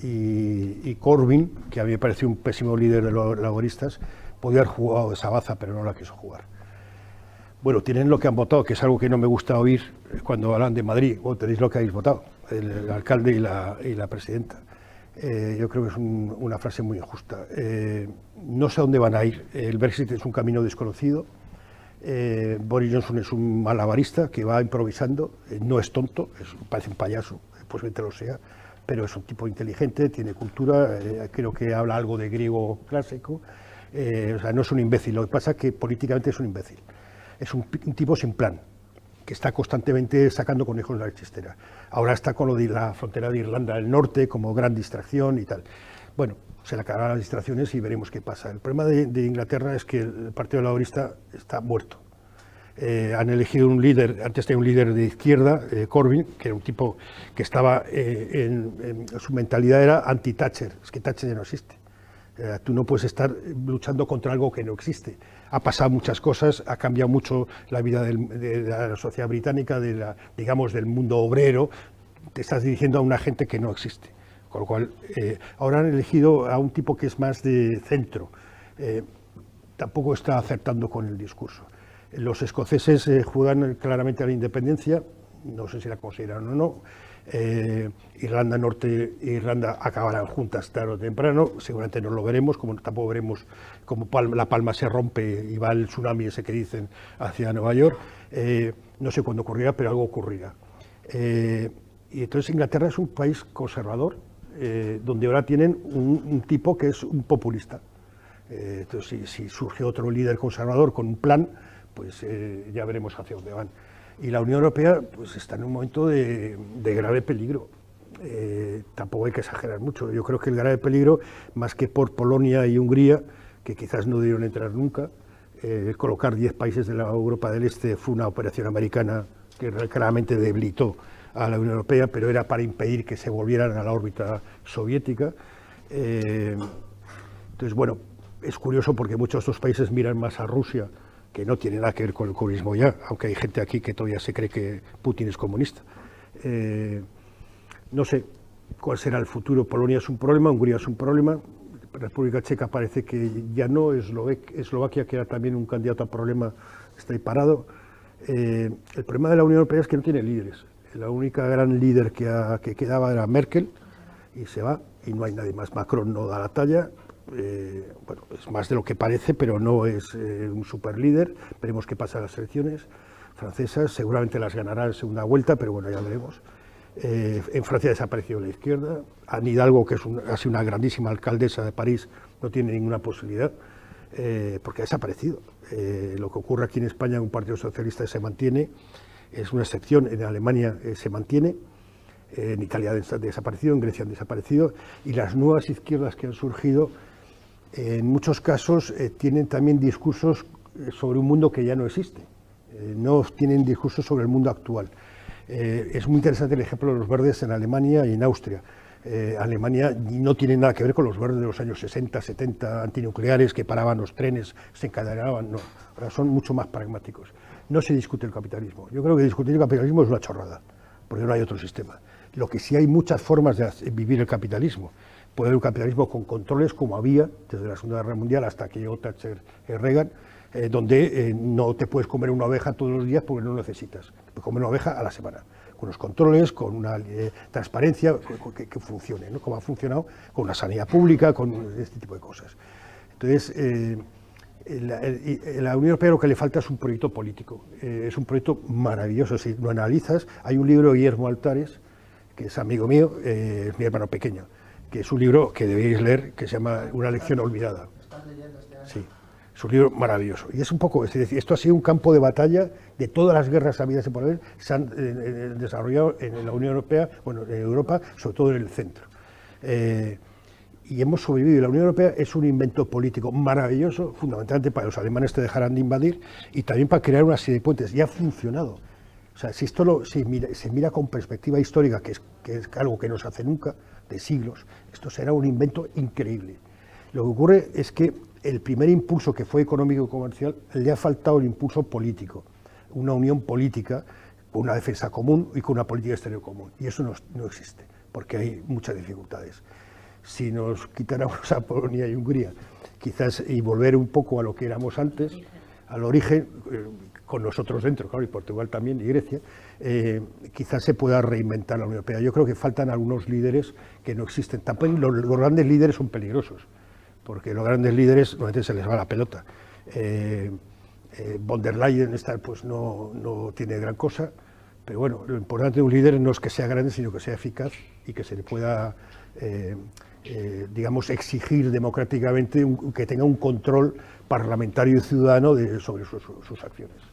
C: Y, y, Corbyn, que a mí me pareció un pésimo líder de los laboristas, podía haber jugado esa baza, pero no la quiso jugar. Bueno, tienen lo que han votado, que es algo que no me gusta oír cuando hablan de Madrid. O tenéis lo que habéis votado, el, alcalde y la, y la presidenta. Eh, yo creo que es una frase muy injusta. Eh, no sé a dónde van a ir. El Brexit es un camino desconocido. Eh, Boris Johnson es un malabarista que va improvisando. no es tonto, parece un payaso, posiblemente lo sea, pero es un tipo inteligente, tiene cultura, creo que habla algo de griego clásico. o sea, no es un imbécil. Lo que pasa es que políticamente es un imbécil es un, tipo sin plan, que está constantemente sacando conejos de la chistera. Ahora está con lo de la frontera de Irlanda del Norte como gran distracción y tal. Bueno, se le acabarán las distracciones y veremos qué pasa. El problema de, Inglaterra es que el Partido Laborista está muerto. Eh, han elegido un líder, antes tenía un líder de izquierda, eh, Corbyn, que era un tipo que estaba eh, su mentalidad era anti-Thatcher, es que Thatcher ya no existe. tú no puedes estar luchando contra algo que no existe ha pasado muchas cosas, ha cambiado mucho la vida de la sociedad británica, de la, digamos, del mundo obrero. Te estás dirigiendo a una gente que no existe. Con lo cual, eh, ahora han elegido a un tipo que es más de centro. Eh, tampoco está acertando con el discurso. Los escoceses eh, juegan claramente a la independencia, no sé si la consideran o no. Irlanda Norte e Irlanda acabarán juntas tarde o temprano, seguramente no lo veremos, como tampoco veremos como la palma se rompe y va el tsunami ese que dicen hacia Nueva York, eh, no sé cuándo ocurrirá, pero algo ocurrirá. Eh, y entonces Inglaterra es un país conservador, eh, donde ahora tienen un, tipo que es un populista. entonces, si, surge otro líder conservador con un plan, pues ya veremos hacia dónde van. Y la Unión Europea pues, está en un momento de, grave peligro. tampoco hay que exagerar mucho. Yo creo que el grave peligro, más que por Polonia y Hungría, que quizás no debieron entrar nunca. Eh, colocar 10 países de la Europa del Este fue una operación americana que claramente debilitó a la Unión Europea, pero era para impedir que se volvieran a la órbita soviética. Eh, entonces, bueno, es curioso porque muchos de estos países miran más a Rusia, que no tiene nada que ver con el comunismo ya, aunque hay gente aquí que todavía se cree que Putin es comunista. Eh, no sé cuál será el futuro. Polonia es un problema, Hungría es un problema, República Checa parece que ya no, Eslovaquia, que era también un candidato a problema, está ahí parado. Eh, el problema de la Unión Europea es que no tiene líderes. La única gran líder que, quedaba era Merkel y se va y no hay nadie más. Macron no da la talla. Eh, bueno, es más de lo que parece, pero no es eh, un super líder. Veremos qué pasa en las elecciones francesas. Seguramente las ganará en segunda vuelta, pero bueno, ya veremos. Eh, en Francia ha desaparecido la izquierda. Anne Hidalgo, que es ha sido una grandísima alcaldesa de París, no tiene ninguna posibilidad porque ha desaparecido. Lo que ocurre aquí en España, un partido socialista se mantiene, es una excepción. En Alemania se mantiene, en Italia ha desaparecido, en Grecia han desaparecido, y las nuevas izquierdas que han surgido, en muchos casos tienen también discursos sobre un mundo que ya no existe. eh, no tienen discurso sobre el mundo actual. Eh, es muy interesante el ejemplo de los verdes en Alemania y en Austria. Eh, Alemania no tiene nada que ver con los verdes de los años 60, 70, antinucleares que paraban los trenes, se encadenaban, no, ahora son mucho más pragmáticos. No se discute el capitalismo. Yo creo que discutir el capitalismo es una chorrada, porque no hay otro sistema. Lo que sí hay muchas formas de vivir el capitalismo. Puede haber un capitalismo con controles como había desde la Segunda Guerra Mundial hasta que Thatcher y Reagan, eh, donde eh, no te puedes comer una oveja todos los días porque no lo necesitas. Puedes comer una oveja a la semana, con los controles, con una eh, transparencia que, funcione, ¿no? como ha funcionado con una sanidad pública, con este tipo de cosas. Entonces, la, la, Unión Europea lo que le falta es un proyecto político. es un proyecto maravilloso. Si lo analizas, hay un libro de Guillermo Altares, que es amigo mío, es mi hermano pequeño, que es un libro que debéis leer, que se llama Una lección olvidada. Sí. Es un libro maravilloso. Y es un poco, es decir, esto ha sido un campo de batalla de todas las guerras habidas y por haber, se han eh, eh, desarrollado en la Unión Europea, bueno, en Europa, sobre todo en el centro. Eh, y hemos sobrevivido. La Unión Europea es un invento político maravilloso, fundamentalmente para que los alemanes te dejaran de invadir y también para crear una serie de puentes. Y ha funcionado. O sea, si esto lo, se mira con perspectiva histórica, que es, que es algo que no se hace nunca, de siglos, esto será un invento increíble. Lo que ocurre es que el primer impulso que fue económico y comercial le ha faltado el impulso político, una unión política con una defensa común y con una política exterior común. Y eso no, existe, porque hay muchas dificultades. Si nos quitáramos a Polonia y Hungría, quizás y volver un poco a lo que éramos antes, al origen, eh, con nosotros dentro, claro, y Portugal también, y Grecia, eh, quizás se pueda reinventar la Unión Europea. Yo creo que faltan algunos líderes que no existen. Tampoco los grandes líderes son peligrosos porque los grandes líderes normalmente se les va la pelota. Eh, eh, von der Leyen pues no, no, tiene gran cosa, pero bueno, lo importante de un líder no es que sea grande, sino que sea eficaz y que se le pueda, digamos, exigir democráticamente que tenga un control parlamentario y ciudadano sobre sus acciones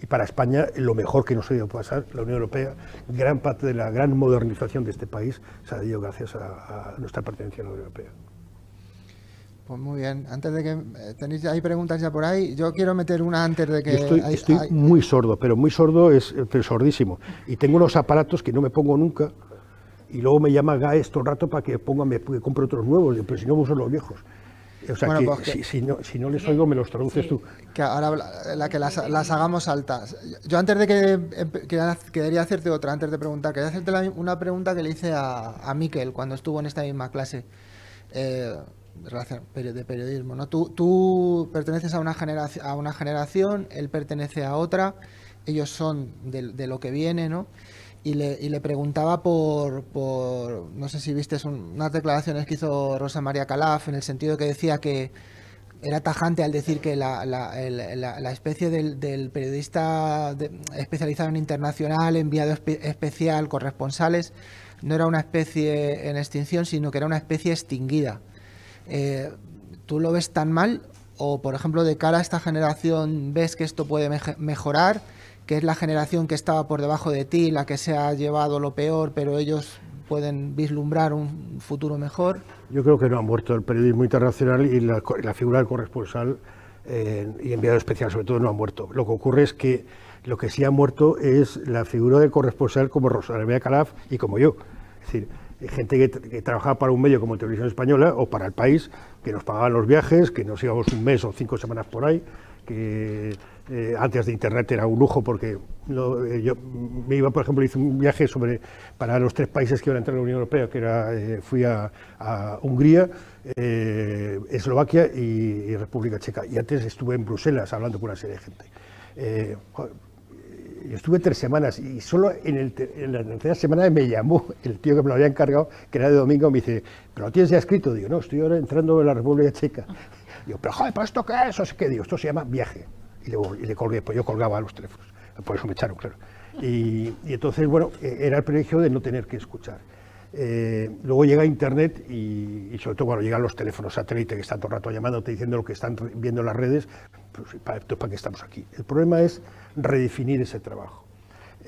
C: y para España lo mejor que nos ha ido pasar, la Unión Europea, gran parte de la gran modernización de este país se ha ido gracias a, nuestra pertenencia a la Unión Europea.
E: Pues muy bien, antes de que eh, tenéis hay preguntas ya por ahí, yo quiero meter una antes de que...
C: estoy, estoy muy sordo, pero muy sordo es pero sordísimo. Y tengo unos aparatos que no me pongo nunca y luego me llama Gaes todo el rato para que ponga, me, compre otros nuevos, pero si no uso los viejos. O sea, que, pues si, no, si, no, les oigo, me los traduces tú.
E: Que ahora la, que las, las, hagamos altas. Yo antes de que, quería hacerte otra, antes de preguntar, quería hacerte una pregunta que le hice a, a Miquel cuando estuvo en esta misma clase eh, de periodismo. ¿no? Tú, tú perteneces a una, generación, a una generación, él pertenece a otra, ellos son de, de lo que viene, ¿no? Y le, preguntaba por, no sé si viste unas declaraciones que hizo Rosa María Calaf en el sentido que decía que era tajante al decir que la, especie del, periodista especializado en internacional, enviado especial, corresponsales, no era una especie en extinción, sino que era una especie extinguida. Eh, ¿Tú lo ves tan mal? ¿O, por ejemplo, de cara a esta generación, ves que esto puede mejorar? Que es la generación que estaba por debajo de ti, la que se ha llevado lo peor, pero ellos pueden vislumbrar un futuro mejor?
C: Yo creo que no ha muerto el periodismo internacional y la, figura del corresponsal eh, y enviado especial sobre todo no ha muerto. Lo que ocurre es que lo que sí ha muerto es la figura del corresponsal como Rosalía Calaf y como yo. Es decir, gente que, trabajaba para un medio como Televisión Española o para el país, que nos pagaban los viajes, que nos íbamos un mes o cinco semanas por ahí, que eh, antes de Internet era un lujo porque eh, yo me iba, por ejemplo, hice un viaje sobre, para los tres países que iban a entrar en la Unión Europea, que era, eh, fui a, Hungría, Eslovaquia y, República Checa. Y antes estuve en Bruselas hablando con una serie de gente. yo estuve tres semanas y solo en, el, en, la tercera semana me llamó el tío que me lo había encargado, que era de domingo, me dice, ¿pero lo tienes ya escrito? Digo, no, estoy ahora entrando en la República Checa. Digo, pero joder, ¿esto qué es? O sea, ¿qué digo? Esto se llama viaje y le, colgué, pues yo colgaba los teléfonos, por eso me echaron, claro. Y, entonces, bueno, e, era el privilegio de no tener que escuchar. Eh, luego llega Internet y, sobre todo cuando llegan los teléfonos satélite que están todo el rato llamándote diciendo lo que están viendo en las redes, pues para qué estamos aquí. El problema es redefinir ese trabajo.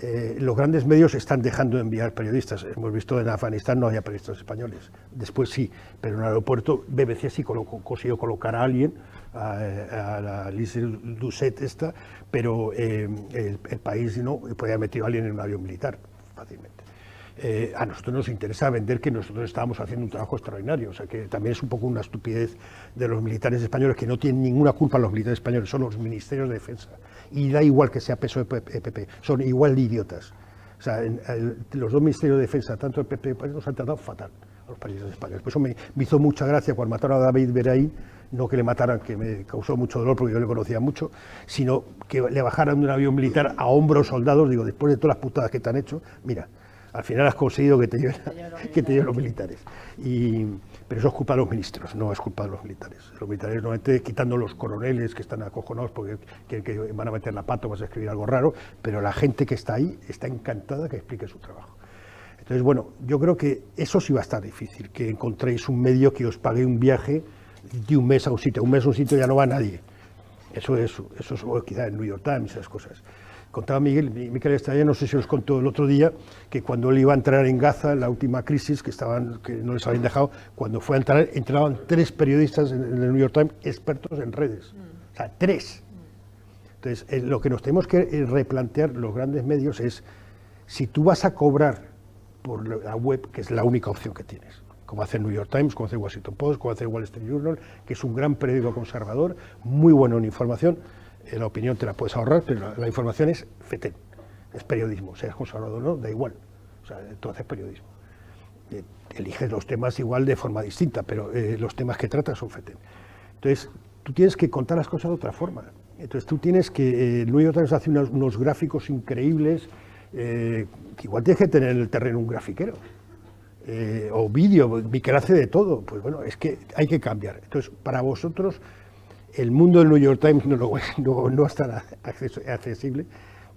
C: Eh, los grandes medios están dejando de enviar periodistas. Hemos visto en Afganistán no había periodistas españoles. Después sí, pero en el aeropuerto BBC sí consiguió colocar a alguien, a, la Lise Doucet esta, pero eh, el, país no podía haber metido a alguien en un avión militar fácilmente. Eh, a nosotros nos interesa vender que nosotros estábamos haciendo un trabajo extraordinario. O sea, que también es un poco una estupidez de los militares españoles, que no tienen ninguna culpa los militares españoles, son los ministerios de defensa. Y da igual que sea PSOE o PP, son igual de idiotas. O sea, los dos ministerios de defensa, tanto el PP nos han tratado fatal a los países españoles. Por eso me, hizo mucha gracia cuando mataron a David Beraín, no que le mataran, que me causó mucho dolor porque yo le conocía mucho, sino que le bajaran de un avión militar a hombros soldados, digo, después de todas las putadas que te han hecho, mira, al final has conseguido que te lleven, que te lleven los militares. Y, pero eso es culpa de los ministros, no es culpa de los militares. Los militares normalmente quitando los coroneles que están acojonados porque que van a meter la pata o vas a escribir algo raro, pero la gente que está ahí está encantada que explique su trabajo. Entonces, bueno, yo creo que eso sí va a estar difícil, que encontréis un medio que os pague un viaje de un mes a un sitio. Un mes a un sitio ya no va nadie. Eso es, eso es quizá en New York Times, esas cosas contaba Miguel, Miguel Estrella, no sé si os contó el otro día, que cuando él iba a entrar en Gaza, la última crisis, que, estaban, que no les habían dejado, cuando fue a entrar, entraban tres periodistas en, el New York Times expertos en redes. O sea, tres. Entonces, eh, lo que nos tenemos que eh, replantear los grandes medios es, si tú vas a cobrar por la web, que es la única opción que tienes, como hace el New York Times, como hace el Washington Post, como hace el Wall Street Journal, que es un gran periódico conservador, muy bueno en información, la opinión te la puedes ahorrar, pero la, información es FETEN, es periodismo, seas conservador o no, da igual, o sea, tú haces periodismo. Eh, eliges los temas igual de forma distinta, pero eh, los temas que tratas son FETEN. Entonces, tú tienes que contar las cosas de otra forma. Entonces, tú tienes que, eh, Luis otra vez hace unos, gráficos increíbles, que igual tienes que tener en el terreno un grafiquero. o vídeo, Miquel hace de todo, pues bueno, es que hay que cambiar. Entonces, para vosotros, el mundo del New York Times no, no, no estará accesible,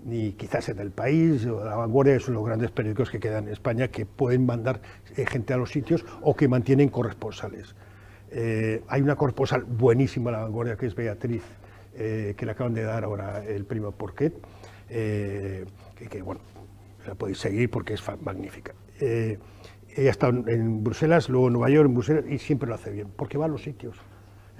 C: ni quizás en el país, o la vanguardia son los grandes periódicos que quedan en España que pueden mandar eh, gente a los sitios o que mantienen corresponsales. Eh, hay una corresponsal buenísima, la vanguardia, que es Beatriz, eh, que le acaban de dar ahora el premio Porquet, que, que, bueno, la podéis seguir porque es magnífica. ella está en Bruselas, luego en Nueva York, en Bruselas, y siempre lo hace bien, porque va a los sitios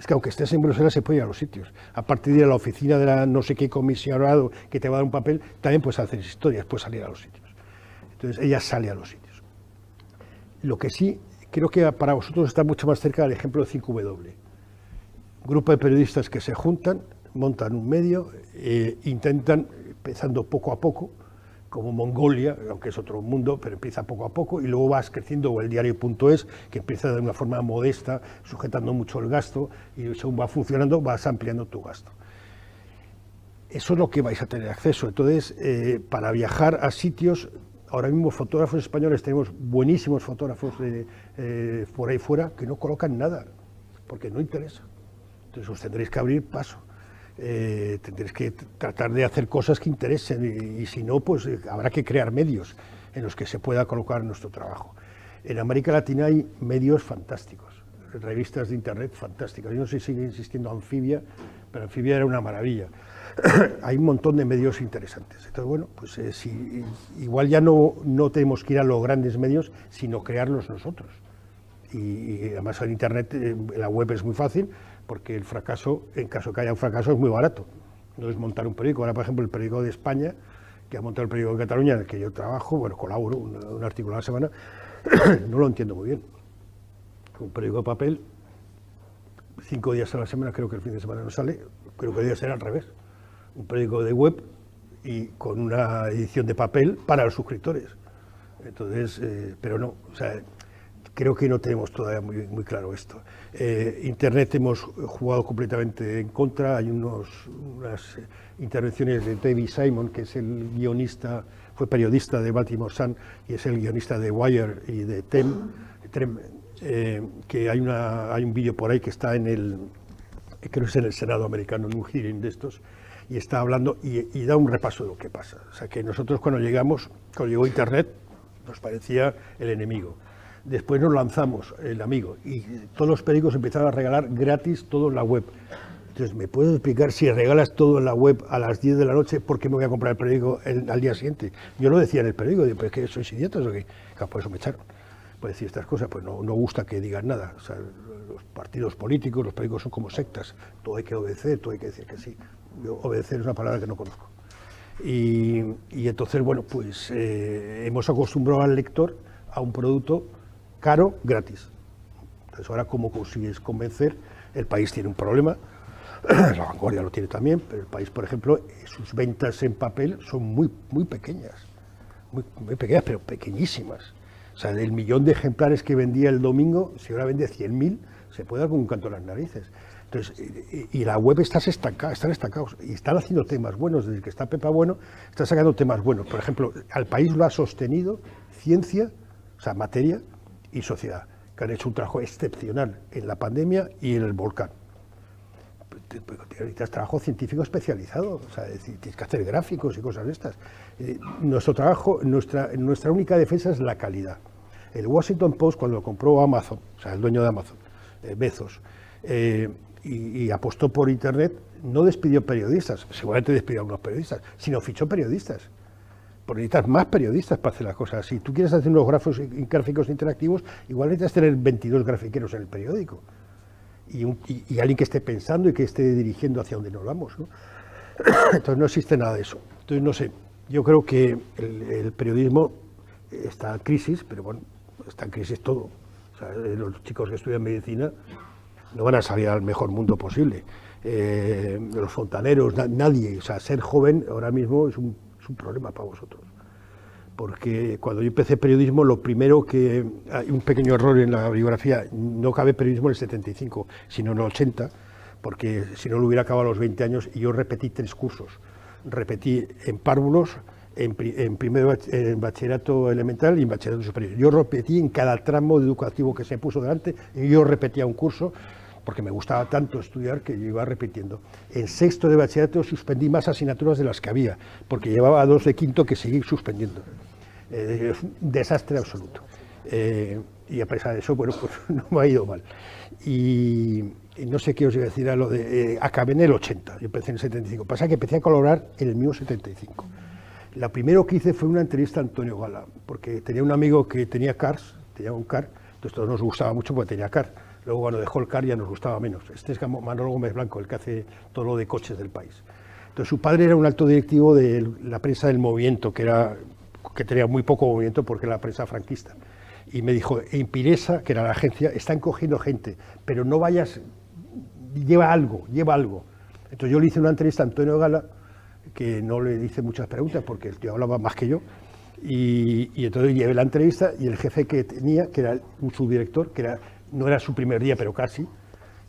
C: es que aunque estés en Bruselas se puede ir a los sitios. Aparte de ir a la oficina de la no sé qué comisionado que te va a dar un papel, también puedes hacer historias, puedes salir a los sitios. Entonces ella sale a los sitios. Lo que sí, creo que para vosotros está mucho más cerca del ejemplo de 5W. grupo de periodistas que se juntan, montan un medio, e intentan, empezando poco a poco, como Mongolia, aunque es otro mundo, pero empieza poco a poco y luego vas creciendo, o el diario.es, que empieza de una forma modesta, sujetando mucho el gasto, y según va funcionando vas ampliando tu gasto. Eso es lo que vais a tener acceso. Entonces, eh, para viajar a sitios, ahora mismo fotógrafos españoles, tenemos buenísimos fotógrafos eh, por ahí fuera que no colocan nada, porque no interesa. Entonces os tendréis que abrir paso eh, tendréis que tratar de hacer cosas que interesen y, si no, pues eh, habrá que crear medios en los que se pueda colocar nuestro trabajo. En América Latina hay medios fantásticos, revistas de internet fantásticas. Yo no sé si sigue insistiendo Anfibia, pero Anfibia era una maravilla. hay un montón de medios interesantes. Entonces, bueno, pues eh, si, igual ya no, no tenemos que ir a los grandes medios, sino crearlos nosotros. Y, además en Internet, la web es muy fácil, porque el fracaso, en caso que haya un fracaso, es muy barato. No es montar un periódico. Ahora, por ejemplo, el periódico de España, que ha montado el periódico de Cataluña, en el que yo trabajo, bueno, colaboro, un, artículo a la semana, no lo entiendo muy bien. Un periódico de papel, cinco días a la semana, creo que el fin de semana no sale, creo que debería ser al revés. Un periódico de web y con una edición de papel para los suscriptores. Entonces, eh, pero no, o sea, creo que no tenemos todavía muy, muy claro esto. Eh, Internet hemos jugado completamente en contra, hay unos, unas intervenciones de David Simon, que es el guionista, fue periodista de Baltimore Sun y es el guionista de Wire y de Tem, eh, que hay, una, hay un vídeo por ahí que está en el, creo que es en el Senado americano, en un hearing de estos, y está hablando y, y da un repaso de lo que pasa. O sea que nosotros cuando llegamos, cuando llegó Internet, nos parecía el enemigo Después nos lanzamos, el amigo, y todos los periódicos empezaron a regalar gratis toda la web. Entonces, ¿me puedes explicar si regalas todo en la web a las 10 de la noche, por qué me voy a comprar el periódico el- al día siguiente? Yo lo decía en el periódico, digo, pues que sois idiotas o qué. Por eso me echaron. Por decir estas cosas, pues no, no gusta que digan nada. Los partidos políticos, los periódicos son como sectas. Todo hay que obedecer, todo hay que decir que sí. Obedecer es una palabra que no conozco. Y, y entonces, bueno, pues eh, hemos acostumbrado al lector a un producto caro, gratis. Entonces, ahora, ¿cómo consigues convencer? El país tiene un problema, la vanguardia lo tiene también, pero el país, por ejemplo, sus ventas en papel son muy, muy pequeñas, muy, pequeñas, pero pequeñísimas. O sea, del millón de ejemplares que vendía el domingo, si ahora vende 100.000, se puede dar con un canto en las narices. Entonces, y, la web está estancada, están estancados y están haciendo temas buenos. Desde que está Pepa Bueno, está sacando temas buenos. Por ejemplo, al país lo ha sostenido ciencia, o sea, materia y sociedad, que han hecho un trabajo excepcional en la pandemia y en el volcán. Necesitas trabajo científico especializado, o sea, tienes que hacer gráficos y cosas estas. Eh, nuestro trabajo, nuestra, nuestra única defensa es la calidad. El Washington Post, cuando lo compró Amazon, o sea, el dueño de Amazon, eh, Bezos, eh, y, y apostó por Internet, no despidió periodistas, seguramente despidió a unos periodistas, sino fichó periodistas. Porque necesitas más periodistas para hacer las cosas así. Tú quieres hacer unos gráficos interactivos, igual necesitas tener 22 grafiqueros en el periódico. Y, un- y- alguien que esté pensando y que esté dirigiendo hacia donde nos vamos. ¿no? Entonces no existe nada de eso. Entonces no sé, yo creo que el, periodismo está en crisis, pero bueno, está en crisis todo. Eh, los chicos que estudian medicina no van a salir al mejor mundo posible. Eh, los fontaneros, na- nadie. O sea, ser joven ahora mismo es un, es un problema para vosotros. Porque cuando yo empecé periodismo, lo primero que. Hay un pequeño error en la biografía, no cabe periodismo en el 75, sino en el 80, porque si no lo hubiera acabado a los 20 años y yo repetí tres cursos. Repetí en párvulos, en, en bachillerato elemental y en bachillerato superior. Yo repetí en cada tramo educativo que se puso delante, y yo repetía un curso porque me gustaba tanto estudiar que yo iba repitiendo. En sexto de bachillerato suspendí más asignaturas de las que había, porque llevaba dos de quinto que seguí suspendiendo. Eh, desastre absoluto. Eh, y a pesar de eso, bueno, pues no me ha ido mal. Y, y no sé qué os iba a decir a lo de... eh, acabé en el 80, yo empecé en el 75. Pasa que empecé a colaborar en el mío 75. La primero que hice fue una entrevista a Antonio Gala, porque tenía un amigo que tenía cars, tenía un car, entonces todos nos gustaba mucho porque tenía car. Luego cuando dejó el car ya nos gustaba menos. Este es Manolo Gómez Blanco, el que hace todo lo de coches del país. Entonces su padre era un alto directivo de la prensa del movimiento, que, era, que tenía muy poco movimiento porque era la prensa franquista. Y me dijo, en Piresa, que era la agencia, están cogiendo gente, pero no vayas, lleva algo, lleva algo. Entonces yo le hice una entrevista a Antonio Gala, que no le hice muchas preguntas porque el tío hablaba más que yo. Y, y entonces llevé la entrevista y el jefe que tenía, que era un subdirector, que era, no era su primer día, pero casi,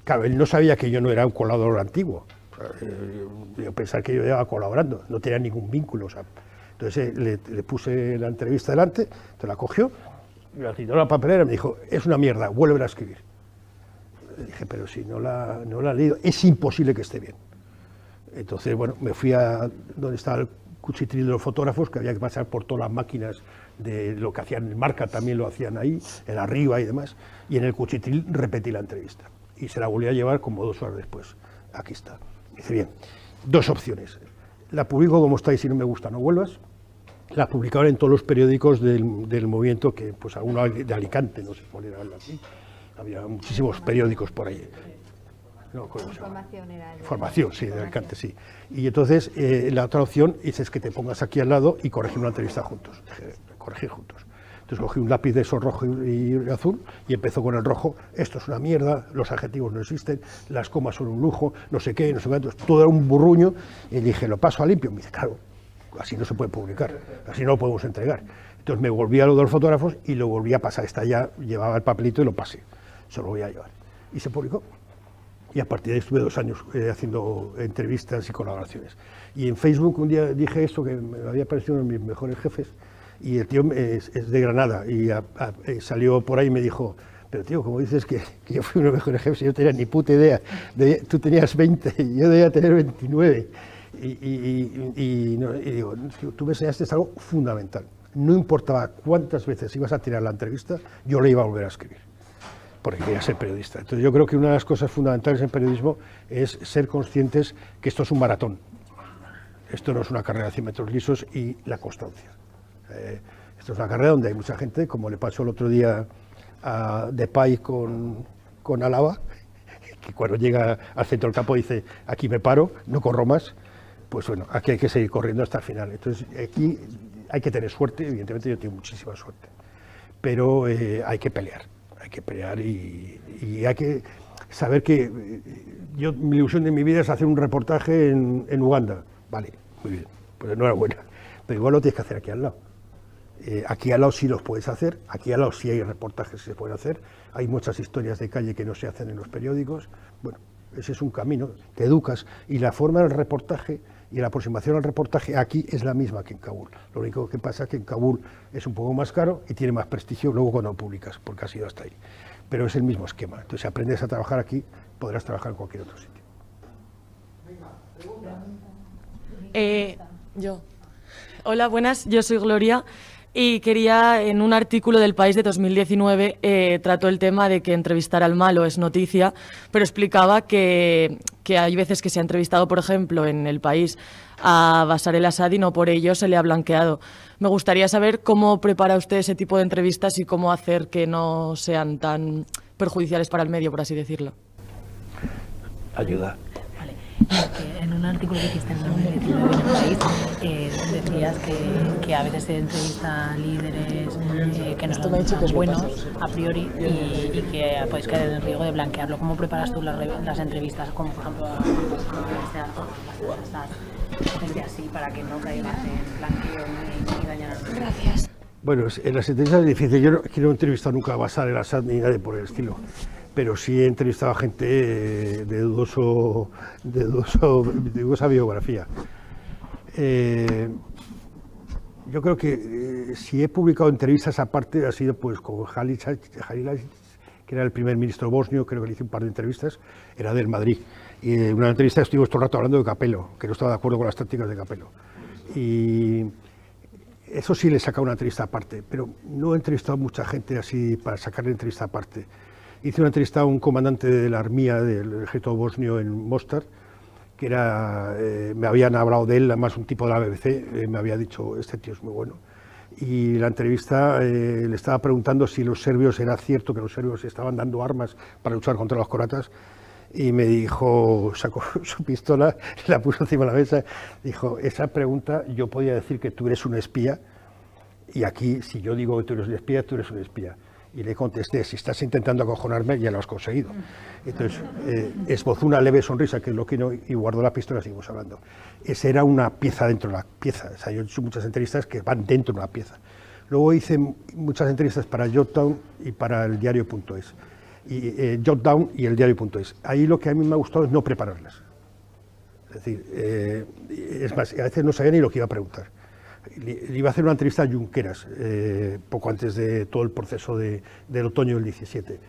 C: claro, él no sabía que yo no era un colaborador antiguo. Eh, yo pensaba que yo iba colaborando, no tenía ningún vínculo. o sea. Entonces eh, le, le puse la entrevista delante, te la cogió, me la a la papelera y me dijo, es una mierda, vuelve a escribir. Le dije, pero si no la, no la he leído, es imposible que esté bien. Entonces, bueno, me fui a donde estaba el cuchitril de los fotógrafos, que había que pasar por todas las máquinas de lo que hacían en marca, también lo hacían ahí, en arriba y demás, y en el cuchitril repetí la entrevista. Y se la volví a llevar como dos horas después. Aquí está. Dice, bien, dos opciones. La publico como está y si no me gusta no vuelvas. La publicaron en todos los periódicos del, del movimiento, que pues alguno de Alicante, no sé cuál era así. Había muchísimos periódicos por ahí. No.
B: Información era el-
C: Formación, sí, de Alicante, sí. Y entonces eh, la otra opción es, es que te pongas aquí al lado y corregir una entrevista juntos. Dije, corregir juntos. Entonces cogí un lápiz de esos rojo y, azul y empezó con el rojo. Esto es una mierda, los adjetivos no existen, las comas son un lujo, no sé qué, no sé cuánto. Todo era un burruño. Y dije, lo paso a limpio. Me dice, claro, así no se puede publicar, así no lo podemos entregar. Entonces me volví a lo de los fotógrafos y lo volví a pasar. Esta ya llevaba el papelito y lo pasé. Se lo voy a llevar. Y se publicó. Y a partir de ahí estuve dos años eh, haciendo entrevistas y colaboraciones. Y en Facebook un día dije esto que me había parecido uno de mis mejores jefes. Y el tío es, de Granada y eh, salió por ahí y me dijo, pero tío, como dices que, yo fui uno de los mejores jefes, yo no tenía ni puta idea. De- tú tenías 20 y yo debía tener 29. Y, digo, "Tío, tú me enseñaste algo fundamental. No importaba cuántas veces ibas a tirar la entrevista, yo le iba a volver a escribir porque quería ser periodista. Entonces yo creo que una de las cosas fundamentales en periodismo es ser conscientes que esto es un maratón. Esto no es una carrera de 100 metros lisos y la constancia. Eh, esto es una carrera donde hay mucha gente, como le pasó el otro día a Depay con, con Alaba, que cuando llega al centro del campo dice, aquí me paro, no corro más, pues bueno, aquí hay que seguir corriendo hasta el final. Entonces aquí hay que tener suerte, evidentemente yo tengo muchísima suerte, pero eh, hay que pelear hay que pelear y, hay que saber que eh, yo, mi ilusión de mi vida es hacer un reportaje en, Uganda. Vale, muy bien, pues enhorabuena. Pero igual lo tienes que hacer aquí al lado. Eh, aquí al lado sí los puedes hacer, aquí al lado sí hay reportajes que se pueden hacer, hay muchas historias de calle que no se hacen en los periódicos. Bueno, ese es un camino, te educas y la forma del reportaje y la aproximación al reportaje aquí es la misma que en Kabul. Lo único que pasa es que en Kabul es un poco más caro y tiene más prestigio luego cuando publicas, porque ha sido hasta ahí. Pero es el mismo esquema. Entonces, si aprendes a trabajar aquí, podrás trabajar en cualquier otro sitio.
F: Eh, yo. Hola, buenas. Yo soy Gloria. Y quería, en un artículo del País de 2019, eh, trató el tema de que entrevistar al malo es noticia, pero explicaba que, hay veces que se ha entrevistado, por ejemplo, en el País a Basar el Assad y no por ello se le ha blanqueado. Me gustaría saber cómo prepara usted ese tipo de entrevistas y cómo hacer que no sean tan perjudiciales para el medio, por así decirlo.
C: Ayuda
D: en un artículo que hiciste en el país eh, decías que, que, a veces se entrevista a líderes eh, que no son tan buenos a priori y, y, que podéis caer en el riesgo de blanquearlo. ¿Cómo preparas tú las, las entrevistas, como por ejemplo a, este las así, para que no caigas en blanqueo ni, dañar
F: Gracias.
C: Bueno, en las entrevistas es difícil. Yo no quiero entrevistar nunca a Basar el Assad ni nadie por el estilo pero sí he entrevistado a gente eh, de, dudoso, de, dudosa biografía. Eh, yo creo que eh, si he publicado entrevistas aparte ha sido pues con Jalil, que era el primer ministro bosnio, creo que le hice un par de entrevistas, era del Madrid. Y en una entrevista estuvimos todo el rato hablando de Capello, que no estaba de acuerdo con las tácticas de Capello. Y eso sí le he sacado una entrevista aparte, pero no he entrevistado a mucha gente así para sacarle entrevista aparte hice una entrevista a un comandante de la armía del ejército bosnio en Mostar, que era, eh, me habían hablado de él, además un tipo de la BBC, eh, me había dicho, este tío es muy bueno. Y la entrevista eh, le estaba preguntando si los serbios, era cierto que los serbios estaban dando armas para luchar contra los croatas, y me dijo, sacó su pistola, la puso encima de la mesa, dijo, esa pregunta yo podía decir que tú eres un espía, y aquí, si yo digo que tú eres un espía, tú eres un espía y le contesté, si estás intentando acojonarme, ya lo has conseguido. Entonces, eh, esbozó una leve sonrisa, que es lo que no, y guardó la pistola, seguimos hablando. Esa era una pieza dentro de la pieza. O sea, yo he hecho muchas entrevistas que van dentro de una pieza. Luego hice muchas entrevistas para Jotdown y para el diario.es. Y eh, Jotdown y el diario.es. Ahí lo que a mí me ha gustado es no prepararlas. Es decir, eh, es más, a veces no sabía ni lo que iba a preguntar le iba a hacer una entrevista a Junqueras, eh, poco antes de todo el proceso de, del otoño del 17.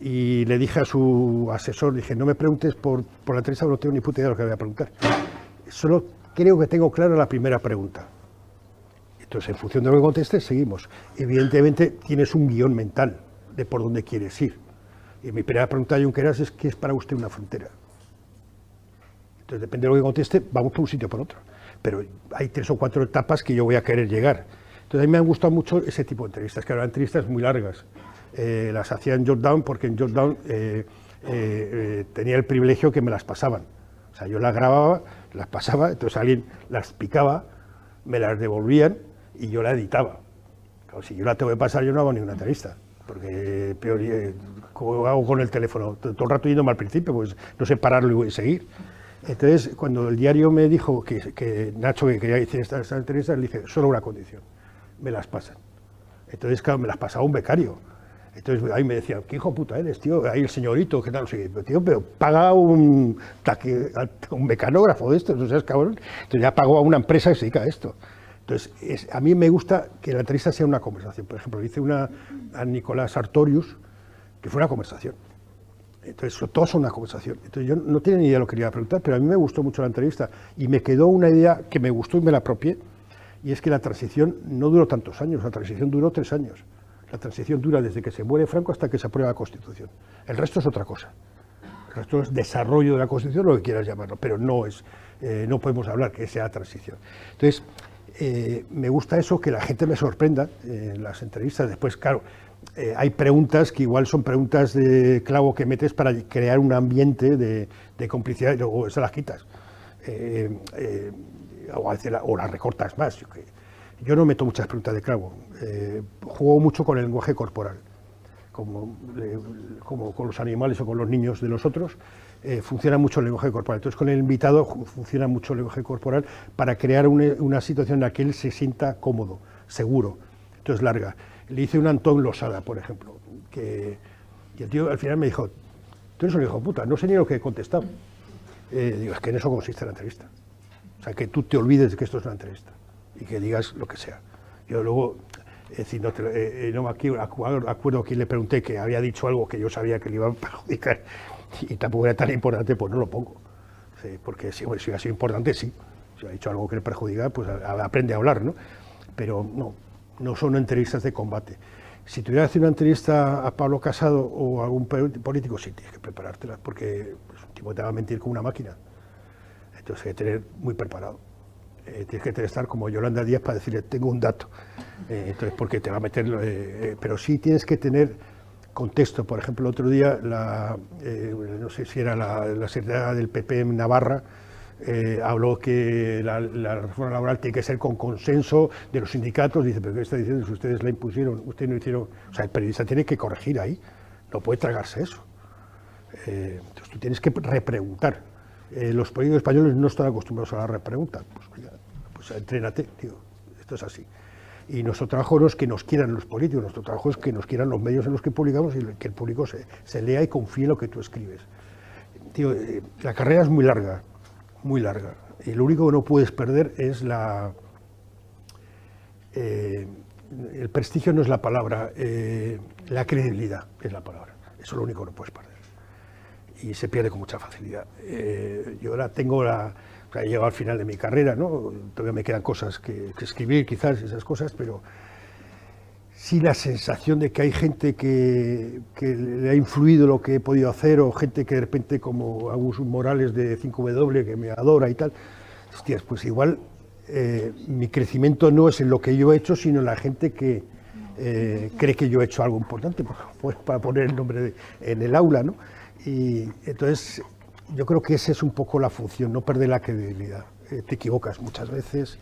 C: Y le dije a su asesor, dije, no me preguntes por, por la entrevista, no tengo ni puta idea de lo que voy a preguntar. Solo creo que tengo clara la primera pregunta. Entonces, en función de lo que contestes, seguimos. Evidentemente, tienes un guion mental de por dónde quieres ir. Y mi primera pregunta a Junqueras es, ¿qué es para usted una frontera? Entonces, depende de lo que conteste, vamos por un sitio o por otro pero hay tres o cuatro etapas que yo voy a querer llegar. Entonces a mí me han gustado mucho ese tipo de entrevistas, que eran entrevistas muy largas. Eh, las hacía en Jordan porque en Jordan eh, eh, tenía el privilegio que me las pasaban. O sea, yo las grababa, las pasaba, entonces alguien las picaba, me las devolvían y yo la editaba. si yo la tengo que pasar, yo no hago ninguna entrevista, porque peor, como hago con el teléfono, todo el rato yéndome al principio, pues no sé pararlo y seguir. Entonces, cuando el diario me dijo que, Nacho que quería hacer estas entrevistas, le dije, solo una condición, me las pasan. Entonces, claro, me las pasaba un becario. Entonces ahí me decía, ¿qué hijo puta eres, tío? Ahí el señorito, ¿qué tal? No tío, pero paga un, un mecanógrafo de esto, no seas cabrón. Entonces ya pagó a una empresa que se dedica a esto. Entonces, a mí me gusta que la entrevista sea una conversación. Por ejemplo, hice una a Nicolás Artorius, que fue una conversación. Entonces, todo es una conversación. Entonces, yo no tenía ni idea de lo que quería preguntar, pero a mí me gustó mucho la entrevista y me quedó una idea que me gustó y me la apropié, y es que la transición no duró tantos años, la transición duró tres años. La transición dura desde que se muere Franco hasta que se aprueba la Constitución. El resto es otra cosa. El resto es desarrollo de la Constitución, lo que quieras llamarlo, pero no es, eh, no podemos hablar que sea transición. Entonces, eh, me gusta eso, que la gente me sorprenda en las entrevistas. Después, claro, eh, hay preguntas que igual son preguntas de clavo que metes para crear un ambiente de, complicidad y luego se las quitas. o, o, las recortas más. Yo, no meto muchas preguntas de clavo. juego mucho con el lenguaje corporal como, con los animales o con los niños de los otros, eh, funciona mucho el lenguaje corporal. Entonces, con el invitado funciona mucho el lenguaje corporal para crear una, situación en la que él se sienta cómodo, seguro. Entonces, larga. Le hice un Antón Losada, por ejemplo, que y el tío al final me dijo, tú eres un hijo puta, no sé ni lo que he contestado. Eh, digo, es que en eso consiste la entrevista. O sea, que tú te olvides de que esto es una entrevista y que digas lo que sea. Yo luego es decir, no, eh, eh, no aquí, acuerdo que le pregunté que había dicho algo que yo sabía que le iba a perjudicar y tampoco era tan importante, pues no lo pongo. porque si, si hubiera sido importante, sí. Si ha dicho algo que le perjudica, pues aprende a hablar, ¿no? Pero no, no son entrevistas de combate. Si tuviera que hacer una entrevista a Pablo Casado o a algún político, sí, tienes que preparártela, porque es un tipo que te va a mentir con una máquina. Entonces hay que tener muy preparado. Eh, tienes que estar como Yolanda Díaz para decirle, tengo un dato. Eh, entonces, porque te va a meter, eh, pero sí tienes que tener contexto. Por ejemplo, el otro día, la, no sé si era la, la secretaria del PP en Navarra, habló que la, reforma laboral tiene que ser con consenso de los sindicatos. Dice, pero ¿qué está diciendo? Si ustedes la impusieron, ustedes no hicieron. O sea, el periodista tiene que corregir ahí, no puede tragarse eso. entonces tú tienes que repreguntar. los políticos españoles no están acostumbrados a la repregunta. Pues, pues entrénate, tío, esto es así. Y nuestro trabajo no es que nos quieran los políticos, nuestro trabajo es que nos quieran los medios en los que publicamos y que el público se, se lea y confíe en lo que tú escribes. Tío, eh, la carrera es muy larga, muy larga. Y lo único que no puedes perder es la... Eh, el prestigio no es la palabra, eh, la credibilidad es la palabra. Eso es lo único que no puedes perder. Y se pierde con mucha facilidad. yo ahora tengo la he llegado al final de mi carrera, ¿no? Todavía me quedan cosas que, escribir, quizás, esas cosas, pero sí la sensación de que hay gente que, le ha influido lo que he podido hacer, o gente que de repente, como Agus Morales de 5W, que me adora y tal, hostias, pues igual eh, mi crecimiento no es en lo que yo he hecho, sino en la gente que eh, cree que yo he hecho algo importante, pues, para poner el nombre en el aula, ¿no? Y entonces yo creo que esa es un poco la función, no perder la credibilidad. Eh, te equivocas muchas veces,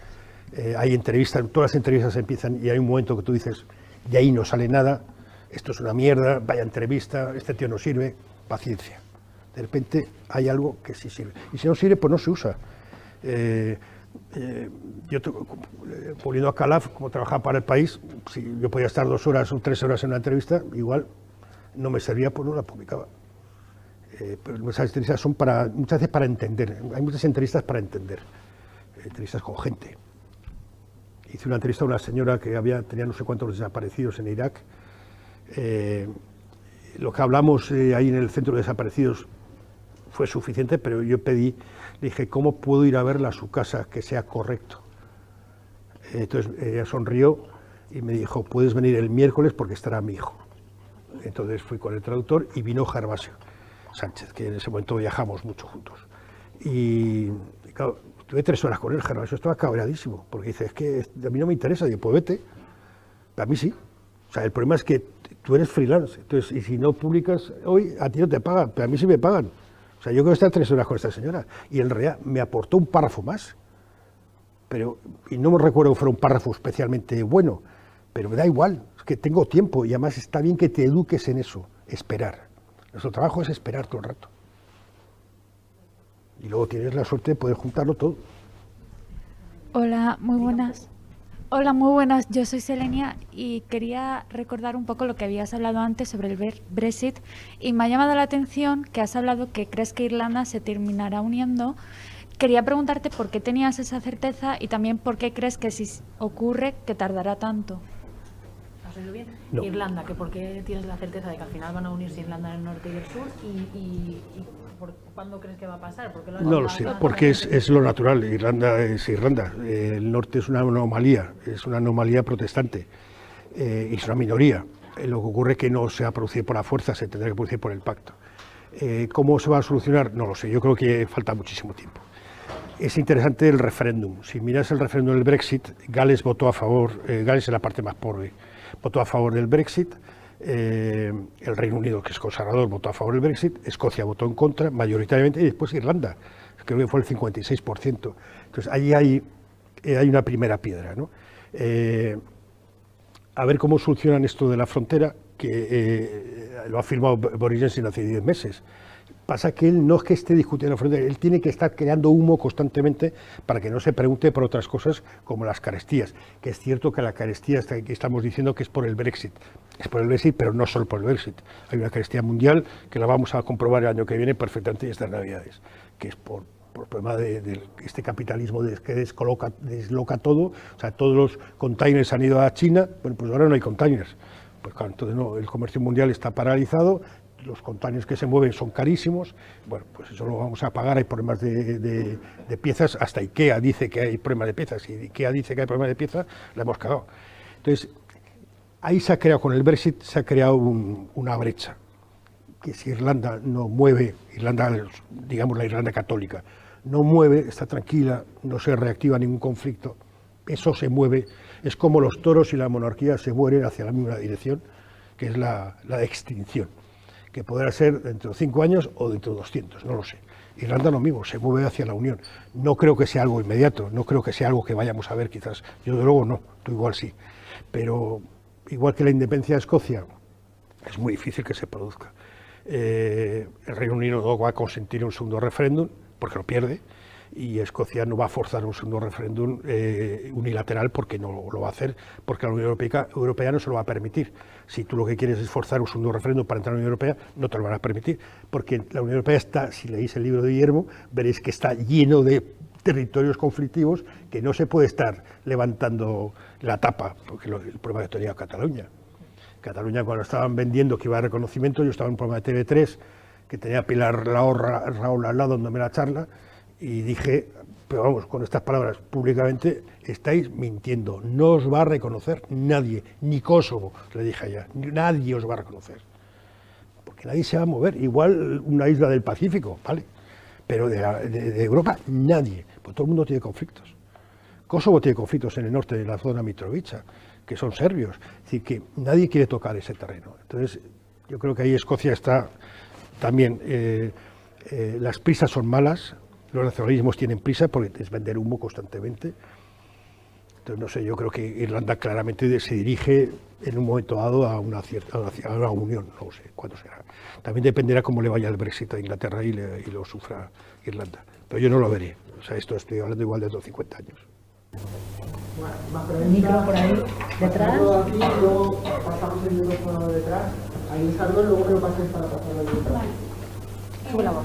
C: hay entrevistas, todas las entrevistas empiezan y hay un momento que tú dices, de ahí no sale nada, esto es una mierda, vaya entrevista, este tío no sirve, paciencia. De repente hay algo que sí sirve. Y si no sirve, pues no se usa. Eh, yo, volviendo a Calaf, como trabajaba para el país, si yo podía estar dos horas o tres horas en una entrevista, igual no me servía, pues no la publicaba. Eh, pero muchas entrevistas son para, muchas veces para entender. Hay muchas entrevistas para entender, entrevistas con gente. Hice una entrevista a una señora que había, tenía no sé cuántos desaparecidos en Irak. Eh, lo que hablamos eh, ahí en el centro de desaparecidos fue suficiente, pero yo pedí, le dije, ¿cómo puedo ir a verla a su casa que sea correcto? entonces ella sonrió y me dijo, puedes venir el miércoles porque estará mi hijo. Entonces fui con el traductor y vino Gervasio. Sánchez, que en ese momento viajamos mucho juntos. Y, tuve tres horas con él, Gervasio estaba cabreadísimo, porque dice, es que a mí no me interesa, y pues vete, a mí sí. O sea, el problema es que tú eres freelance, entonces, y si no publicas hoy, a ti no te pagan, pero a mí sí me pagan. O sea, yo quiero estar tres horas con esta señora, y en realidad me aportó un párrafo más, pero, y no me recuerdo que fuera un párrafo especialmente bueno, pero me da igual, es que tengo tiempo, y además está bien que te eduques en eso, esperar. Nuestro trabajo es esperar todo el rato. Y luego tienes la suerte de poder juntarlo todo.
G: Hola, muy buenas. Hola, muy buenas. Yo soy Selenia y quería recordar un poco lo que habías hablado antes sobre el Brexit y me ha llamado la atención que has hablado que crees que Irlanda se terminará uniendo. Quería preguntarte por qué tenías esa certeza y también por qué crees que si ocurre que tardará tanto
D: bien? Irlanda, que por qué tienes la certeza de que al final van a unirse Irlanda del Norte y el Sur y, ¿cuándo crees que va a pasar?
C: no lo sé, porque es, es, lo natural. Irlanda es Irlanda. el norte es una anomalía, es una anomalía protestante. Eh, y es una minoría. Eh, lo que ocurre es que no se va a producir por la fuerza, se tendrá que producir por el pacto. Eh, ¿Cómo se va a solucionar? No lo sé, yo creo que falta muchísimo tiempo. Es interesante el referéndum. Si miras el referéndum del Brexit, Gales votó a favor, Gales es la parte más pobre, votó a favor del Brexit, eh, el Reino Unido, que es conservador, votó a favor del Brexit, Escocia votó en contra, mayoritariamente, y después Irlanda, creo que fue el 56%. Entonces, ahí hay, hay una primera piedra. ¿no? a ver cómo solucionan esto de la frontera, que eh, lo ha firmado Boris Johnson hace 10 meses. Pasa que él no es que esté discutiendo la frontera, él tiene que estar creando humo constantemente para que no se pregunte por otras cosas como las carestías, que es cierto que la carestía que estamos diciendo que es por el Brexit, es por el Brexit, pero no solo por el Brexit. Hay una carestía mundial que la vamos a comprobar el año que viene perfectamente estas navidades, que es por, por problema de, este capitalismo que desloca todo, o sea, todos los containers han ido a China, bueno, pues ahora no hay containers, pues entonces no, el comercio mundial está paralizado, los containers que se mueven son carísimos, bueno, pues eso lo vamos a pagar, hay problemas de, piezas, hasta IKEA dice que hay problemas de piezas, y IKEA dice que hay problemas de piezas, la hemos cagado. Entonces, ahí se ha creado, con el Brexit, se ha creado una brecha, que si Irlanda no mueve, Irlanda, digamos la Irlanda católica, no mueve, está tranquila, no se reactiva ningún conflicto, eso se mueve, es como los toros y la monarquía se mueren hacia la misma dirección, que es la, extinción, que podrá ser dentro de cinco años o dentro de 200, no lo sé. Irlanda lo mismo, se mueve hacia la Unión. No creo que sea algo inmediato, no creo que sea algo que vayamos a ver quizás. Yo de luego no, tú igual sí. Pero igual que la independencia de Escocia, es muy difícil que se produzca. Eh, el Reino Unido no va a consentir un segundo referéndum, porque lo pierde, y Escocia no va a forzar un segundo referéndum eh, unilateral porque no lo va a hacer, porque la Unión Europea, no se lo va a permitir. Si tú lo que quieres es forzar un segundo referéndum para entrar a la Unión Europea, no te lo van a permitir, porque la Unión Europea está, si leéis el libro de Guillermo, veréis que está lleno de territorios conflictivos que no se puede estar levantando la tapa, porque el problema que tenía Cataluña. Cataluña cuando estaban vendiendo que iba a reconocimiento, yo estaba en un programa de TV3 que tenía a Pilar Raúl al lado dándome la charla, y dije, pero vamos, con estas palabras públicamente, estáis mintiendo, no os va a reconocer nadie, ni Kosovo, le dije allá, nadie os va a reconocer, porque nadie se va a mover, igual una isla del Pacífico, ¿vale? Pero de, Europa nadie, pues todo el mundo tiene conflictos. Kosovo tiene conflictos en el norte de la zona Mitrovica, que son serbios, es decir, que nadie quiere tocar ese terreno. Entonces, yo creo que ahí Escocia está también, eh, eh, las prisas son malas, los nacionalismos tienen prisa porque es vender humo constantemente. Entonces, no sé, yo creo que Irlanda claramente se dirige en un momento dado a una, cierta, a una unión, no sé cuándo será. También dependerá cómo le vaya el Brexit a Inglaterra y, lo sufra Irlanda. Pero yo no lo veré. O sea, esto estoy hablando igual de otros 50 años.
D: El micro por ahí, detrás.
E: Aquí, luego pasamos el micrófono detrás. Ahí salgo, luego me lo paséis para pasarlo detrás.
G: Vale. la voz.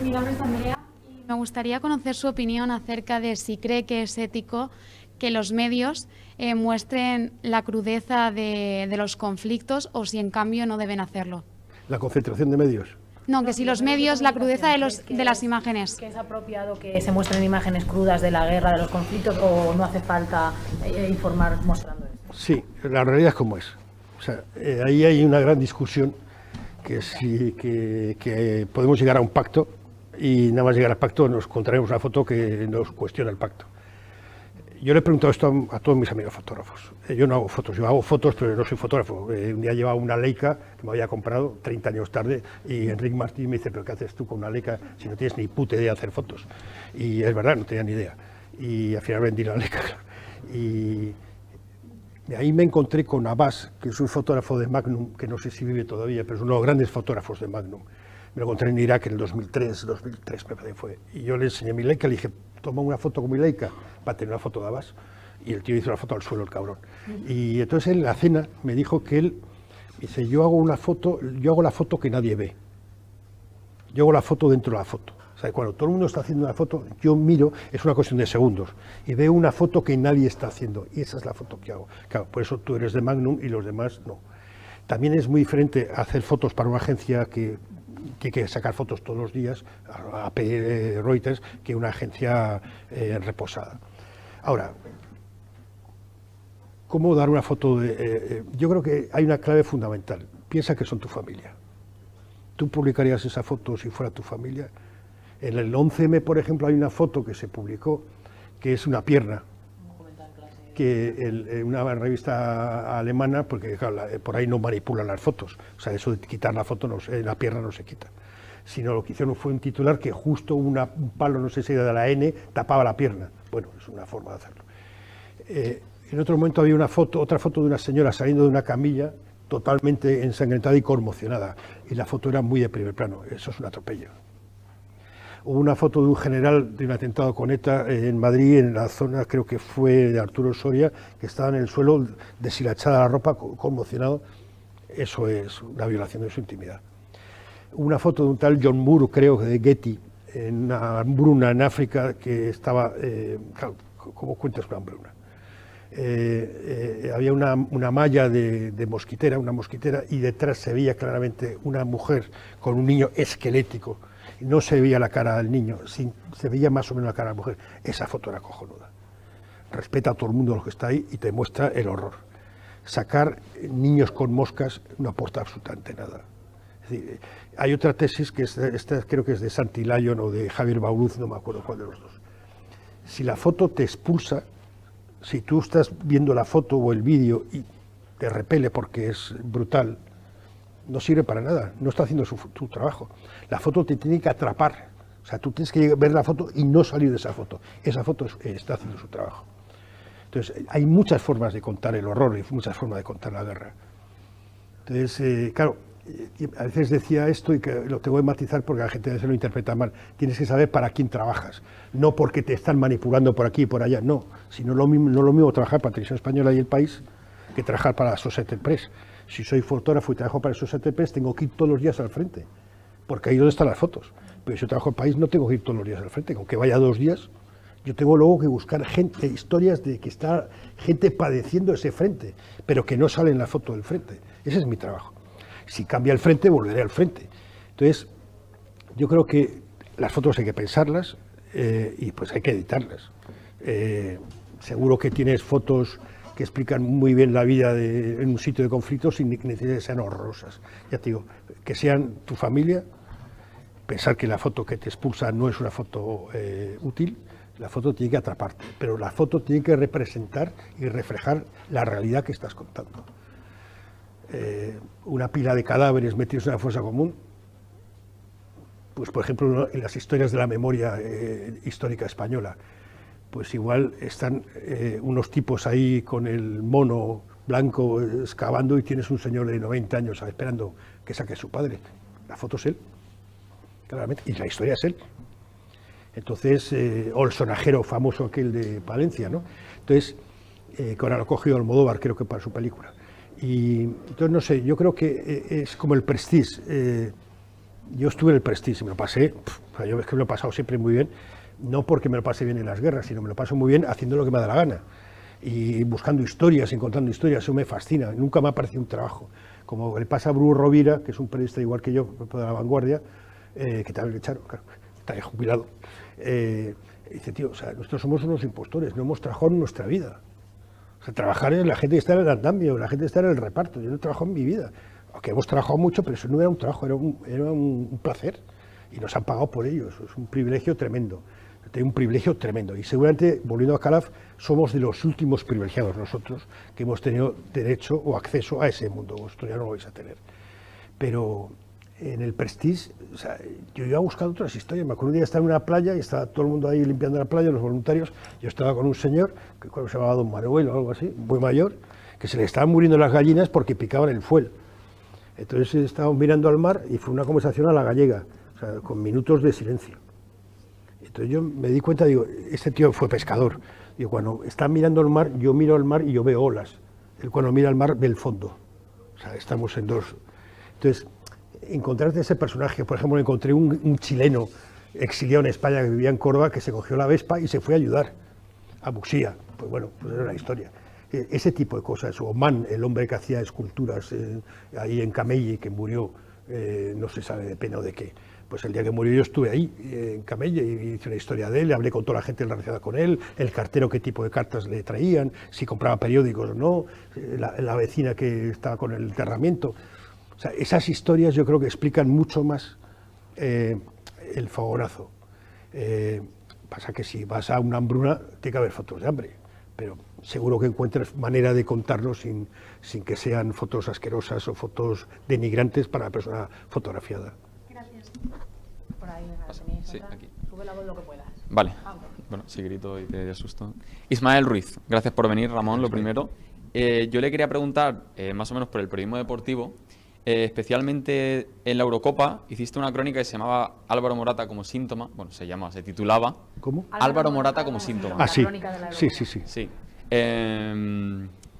G: Mi nombre es Andrea. Me gustaría conocer su opinión acerca de si cree que es ético que los medios eh, muestren la crudeza de, los conflictos o si en cambio no deben hacerlo.
C: ¿La concentración de medios?
G: No, que si los medios, la crudeza de, los, de las imágenes.
D: ¿Que es apropiado que se muestren imágenes crudas de la guerra, de los conflictos, o no hace falta eh, informar mostrando eso?
C: Sí, la realidad es como es. O sea, eh, ahí hay una gran discusión que, si, que podemos llegar a un pacto y nada más llegar al pacto nos encontraremos una foto que nos cuestiona el pacto. Yo le he preguntado esto a, todos mis amigos fotógrafos. Eh, yo no hago fotos, yo hago fotos, pero no soy fotógrafo. Eh, un día llevaba una Leica que me había comprado 30 años tarde y Enrique Martín me dice, pero ¿qué haces tú con una Leica si no tienes ni puta idea de hacer fotos? Y es verdad, no tenía ni idea. Y al final vendí la Leica. Y ahí me encontré con Abbas, que es un fotógrafo de Magnum, que no sé si vive todavía, pero es uno de los grandes fotógrafos de Magnum me lo encontré en Irak en el 2003, 2003 me parece fue. Y yo le enseñé mi Leica, le dije, toma una foto con mi Leica para tener una foto de Abbas. Y el tío hizo una foto al suelo, el cabrón. Y entonces en la cena me dijo que él, dice, yo hago una foto, yo hago la foto que nadie ve. Yo hago la foto dentro de la foto. O sea, cuando todo el mundo está haciendo una foto, yo miro, es una cuestión de segundos, y veo una foto que nadie está haciendo, y esa es la foto que hago. Claro, por eso tú eres de Magnum y los demás no. También es muy diferente hacer fotos para una agencia que hay que sacar fotos todos los días a, a Reuters que una agencia eh, reposada. Ahora, ¿Cómo dar una foto de...? eh, eh, yo creo que hay una clave fundamental. Piensa que son tu familia. ¿Tú publicarías esa foto si fuera tu familia? En el 11M, por ejemplo, hay una foto que se publicó que es una pierna, que el- eh, una revista alemana, porque claro, la- eh, por ahí no manipulan las fotos, o sea, eso de quitar la foto, no la pierna no se quita, sino lo que hicieron fue un titular que justo una- un palo, no sé si era de la N, tapaba la pierna. Bueno, es una forma de hacerlo. Eh, en otro momento había una foto, otra foto de una señora saliendo de una camilla totalmente ensangrentada y conmocionada, y la foto era muy de primer plano, eso es un atropello. Una foto de un general de un atentado con ETA eh, en Madrid, en la zona, creo que fue de Arturo Soria, que estaba en el suelo, deshilachada la ropa, co- conmocionado. Eso es una violación de su intimidad. Una foto de un tal John Moore, creo, de Getty, en una hambruna en África, que estaba. Eh, ¿Cómo cuentas una hambruna? Eh, había una, una malla de mosquitera, una mosquitera, y detrás se veía claramente una mujer con un niño esquelético. No se veía la cara del niño, se veía más o menos la cara de la mujer. Esa foto era cojonuda. Respeta a todo el mundo lo que está ahí y te muestra el horror. Sacar niños con moscas no aporta absolutamente nada. Eh, hay otra tesis que es, esta creo que es de Santi Lyon o de Javier Bauluz, no me acuerdo cuál de los dos. Si la foto te expulsa, si tú estás viendo la foto o el vídeo y te repele porque es brutal, no sirve para nada, no está haciendo su, trabajo. La foto te tiene que atrapar, o sea, tú tienes que ver la foto y no salir de esa foto. Esa foto eh, está haciendo su trabajo. Entonces, hay muchas formas de contar el horror y muchas formas de contar la guerra. Entonces, eh, claro, a veces decía esto y que lo tengo que matizar porque la gente a veces lo interpreta mal. Tienes que saber para quién trabajas, no porque te están manipulando por aquí y por allá, no. Sino lo mismo, no lo mismo trabajar para Televisión Española y El País que trabajar para la Societe Press. Si soy fotógrafo y trabajo para Societe Press, tengo que ir todos los días al frente, porque ahí es donde están las fotos. Pero si yo trabajo en País, no tengo que ir todos los días al frente, aunque vaya dos días, yo tengo luego que buscar gente, historias de que está gente padeciendo ese frente, pero que no sale en la foto del frente. Ese es mi trabajo. Si cambia el frente, volveré al frente. Entonces, yo creo que las fotos hay que pensarlas eh, y pues hay que editarlas. Eh, seguro que tienes fotos que explican muy bien la vida en un sitio de conflicto sin necesidad sean horrorosas. Ya te digo, que sean tu familia, pensar que la foto que te expulsa no es una foto eh, útil, la foto tiene que atraparte, pero la foto tiene que representar y reflejar la realidad que estás contando. Eh, una pila de cadáveres metidos en una fosa común, pues por ejemplo en las historias de la memoria eh, histórica española, pues igual están eh, unos tipos ahí con el mono blanco excavando y tienes un señor de 90 años esperando que saque su padre. La foto es él, claramente, y la historia es él. Entonces, eh, o el sonajero famoso aquel de Palencia, ¿no? Entonces, eh, que ahora lo ha cogido Almodóvar, creo que para su película. Y entonces, no sé, yo creo que eh, es como el Prestige. eh, yo estuve en el Prestige me lo pasé, yo es que me lo he pasado siempre muy bien, no porque me lo pase bien en las guerras, sino me lo paso muy bien haciendo lo que me da la gana. Y buscando historias, encontrando historias, eso me fascina, nunca me ha parecido un trabajo. Como le pasa a Bruno Rovira, que es un periodista igual que yo, de la vanguardia, eh, que también le echaron, claro, está ya jubilado. Eh, dice, tío, o sea, nosotros somos unos impostores, no hemos trabajado en nuestra vida. O sea, trabajar es la gente que está en el andamio, la gente que está en el reparto. Yo no he trabajado en mi vida. Aunque hemos trabajado mucho, pero eso no era un trabajo, era un, era un placer. Y nos han pagado por ello. Eso es un privilegio tremendo. Tengo un privilegio tremendo. Y seguramente, volviendo a Calaf, somos de los últimos privilegiados nosotros que hemos tenido derecho o acceso a ese mundo. Vosotros ya no lo vais a tener. Pero en el Prestige, yo iba a buscar otras historias. Me acuerdo un día estar en una playa y estaba todo el mundo ahí limpiando la playa, los voluntarios. Yo estaba con un señor, que se llamaba Don Manuel o algo así, muy mayor, que se le estaban muriendo las gallinas porque picaban el fuel. Entonces estábamos mirando al mar y fue una conversación a la gallega, con minutos de silencio. Entonces yo me di cuenta, digo, este tío fue pescador. Digo, cuando está mirando el mar, yo miro al mar y yo veo olas. Él cuando mira al mar ve el fondo. O sea, estamos en dos. Entonces, encontrarte ese personaje, por ejemplo, encontré un, chileno exiliado en España que vivía en Córdoba que se cogió la Vespa y se fue a ayudar a Buxía. Pues bueno, pues era la historia. E- Ese tipo de cosas. O Man, el hombre que hacía esculturas eh, ahí en Camelli, que murió, eh, no se sabe de pena o de qué. Pues el día que murió yo estuve ahí, en Camelle, y hice una historia de él, hablé con toda la gente relacionada con él, el cartero qué tipo de cartas le traían, si compraba periódicos o no, eh, la, vecina que estaba con el enterramiento. Esas historias yo creo que explican mucho más eh, el fogonazo. Eh, pasa que si vas a una hambruna, tiene que haber fotos de hambre, pero seguro que encuentras manera de contarlo sin, sin que sean fotos asquerosas o fotos denigrantes para la persona fotografiada.
D: Por ahí,
H: Sí, aquí.
D: Sube la voz lo que puedas.
H: Vale. Bueno, si grito y te asusto. Ismael Ruiz, gracias por venir, Ramón, lo primero. Eh, yo le quería preguntar, eh, más o menos por el periodismo deportivo, eh, especialmente en la Eurocopa, hiciste una crónica que se llamaba Álvaro Morata como síntoma. Bueno, se llama, se titulaba
C: ¿Cómo?
H: Álvaro Morata como síntoma.
C: Ah, sí.
D: crónica de la
C: Sí, sí, sí.
H: Sí.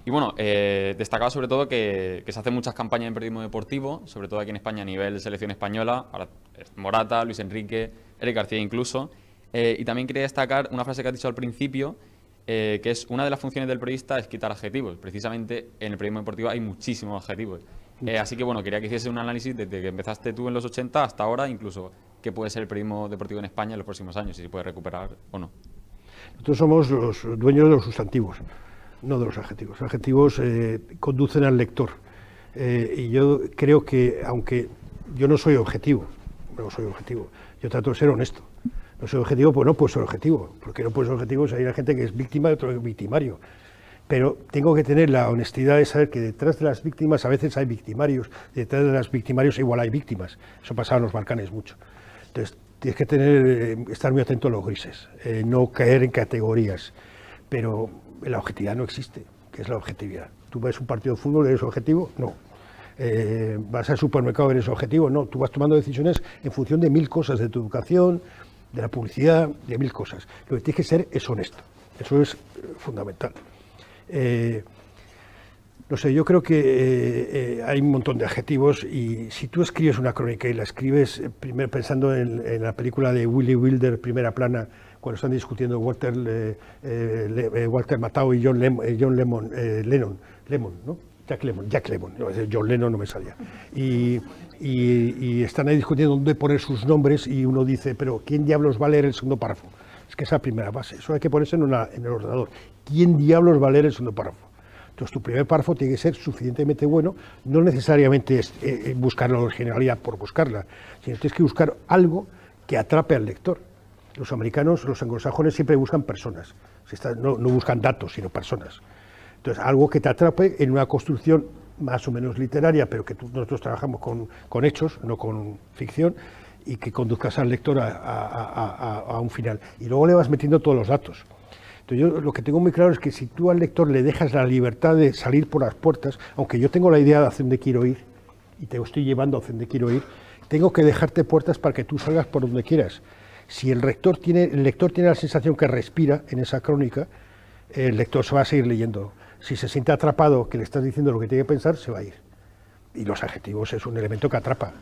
H: Eh, y bueno, eh, destacaba sobre todo que, que se hacen muchas campañas en periodismo deportivo, sobre todo aquí en España a nivel selección española, ahora es Morata, Luis Enrique, Eric García incluso. Eh, y también quería destacar una frase que has dicho al principio, eh, que es una de las funciones del periodista es quitar adjetivos. Precisamente en el periodismo deportivo hay muchísimos adjetivos. Eh, así que bueno, quería que hiciese un análisis desde que empezaste tú en los 80 hasta ahora, incluso qué puede ser el periodismo deportivo en España en los próximos años, si se puede recuperar o no.
C: Nosotros somos los dueños de los sustantivos, no de los adjetivos. Los adjetivos eh, conducen al lector. Eh, y yo creo que, aunque yo no soy objetivo, no soy objetivo, yo trato de ser honesto. No soy objetivo, pues no puedo ser objetivo, porque no puedo ser objetivo si hay una gente que es víctima y otro que es victimario. Pero tengo que tener la honestidad de saber que detrás de las víctimas a veces hay victimarios, detrás de las victimarios igual hay víctimas. Eso pasaba en los Balcanes mucho. Entonces, tienes que tener, eh, estar muy atento a los grises, no caer en categorías. Pero la objetividad no existe. ¿Qué es la objetividad? ¿Tú ves un partido de fútbol, eres objetivo? No. Eh, ¿Vas al supermercado, eres objetivo? No. Tú vas tomando decisiones en función de mil cosas, de tu educación, de la publicidad, de mil cosas. Lo que tienes que ser es honesto. Eso es eh, fundamental. Eh, no sé, yo creo que hay un montón de adjetivos y si tú escribes una crónica y la escribes primero pensando en, en la película de Willy Wilder, Primera Plana, cuando están discutiendo Walter, eh, eh, Walter y John, Lem- eh, John Lemon, eh, Lennon, Lemon, ¿no? Jack Lemon, Jack Lemon, John Lennon no me salía. Y, están ahí discutiendo dónde poner sus nombres y uno dice, pero ¿quién diablos va a leer el segundo párrafo? Es que esa primera base, eso hay que ponerse en, el ordenador. ¿Quién diablos va a leer el segundo párrafo? Entonces, tu primer párrafo tiene que ser suficientemente bueno, no necesariamente es eh, buscar la originalidad por buscarla, sino tienes que buscar algo que atrape al lector. Los americanos, los anglosajones siempre buscan personas, no, buscan datos, sino personas. Entonces, algo que te atrape en una construcción más o menos literaria, pero que nosotros trabajamos con, hechos, no con ficción, y que conduzcas al lector a- a un final. Y luego le vas metiendo todos los datos. Entonces yo lo que tengo muy claro es que si tú al lector le dejas la libertad de salir por las puertas, aunque yo tengo la idea de hacia dónde quiero ir, y te estoy llevando hacia dónde quiero ir, tengo que dejarte puertas para que tú salgas por donde quieras. Si el lector tiene, el lector tiene la sensación que respira en esa crónica, el lector se va a seguir leyendo. Si se siente atrapado que le estás diciendo lo que tiene que pensar, se va a ir. Y los adjetivos es un elemento que atrapa.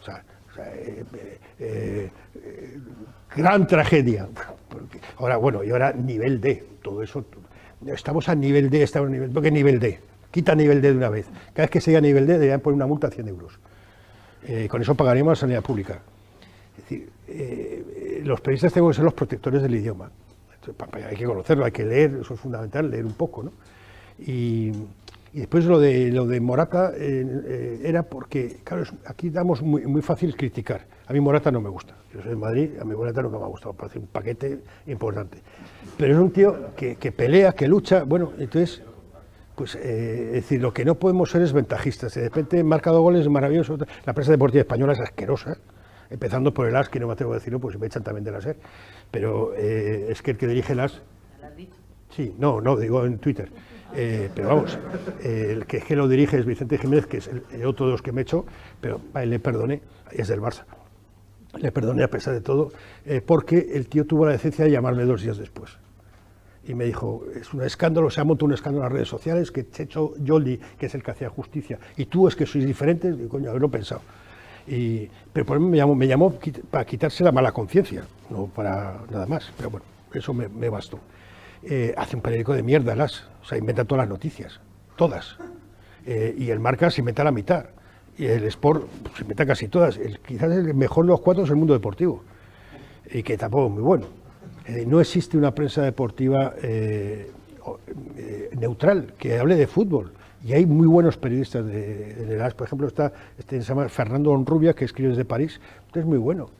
C: O sea, eh, eh, eh, gran tragedia. Ahora, bueno, y ahora nivel D, todo eso. Estamos a nivel D, estamos a nivel, ¿por qué nivel D? Quita nivel D de una vez. Cada vez que se diga nivel D, deberían poner una multa de 100 euros. Con eso pagaríamos la sanidad pública. Es decir, los periodistas tenemos que ser los protectores del idioma. Hay que conocerlo, hay que leer, eso es fundamental, leer un poco. ¿no? Y, después lo de, lo de Morata eh, era porque, claro, aquí damos muy, muy fácil criticar. A mí Morata no me gusta. Yo soy de Madrid, a mí Morata nunca me ha gustado, parece un paquete importante. Pero es un tío que, que pelea, que lucha, bueno, entonces pues eh, es decir, lo que no podemos ser es ventajistas. De repente marca dos goles, es maravilloso. La prensa deportiva española es asquerosa, empezando por el AS, que no me atrevo a decirlo, pues me echan también de la SER. Pero eh, es que el que dirige el AS... Sí, no, no, digo en Twitter. Eh, pero vamos, eh, el que, lo dirige es Vicente Jiménez, que es el, el otro de los que me echo, pero a él le perdoné, es del Barça. Le perdoné a pesar de todo, eh, porque el tío tuvo la decencia de llamarme dos días después y me dijo, es un escándalo, se ha montado un escándalo en las redes sociales, que Checho Joldi, que es el que hacía justicia, y tú es que sois diferentes, digo, coño, haberlo pensado. Y, pero por mí me llamó, para quitarse la mala conciencia, no para nada más, pero bueno, eso me, bastó. Eh, hace un periódico de mierda, las, o sea, inventa todas las noticias, todas. Eh, y el Marca se inventa la mitad. Y el Sport se meta casi todas. Quizás el mejor de los cuatro es el mundo deportivo, y que tampoco es muy bueno. No existe una prensa deportiva eh, neutral que hable de fútbol. Y hay muy buenos periodistas de, de las, por ejemplo, está este, Fernando Onrubia, que escribe desde París, es muy bueno.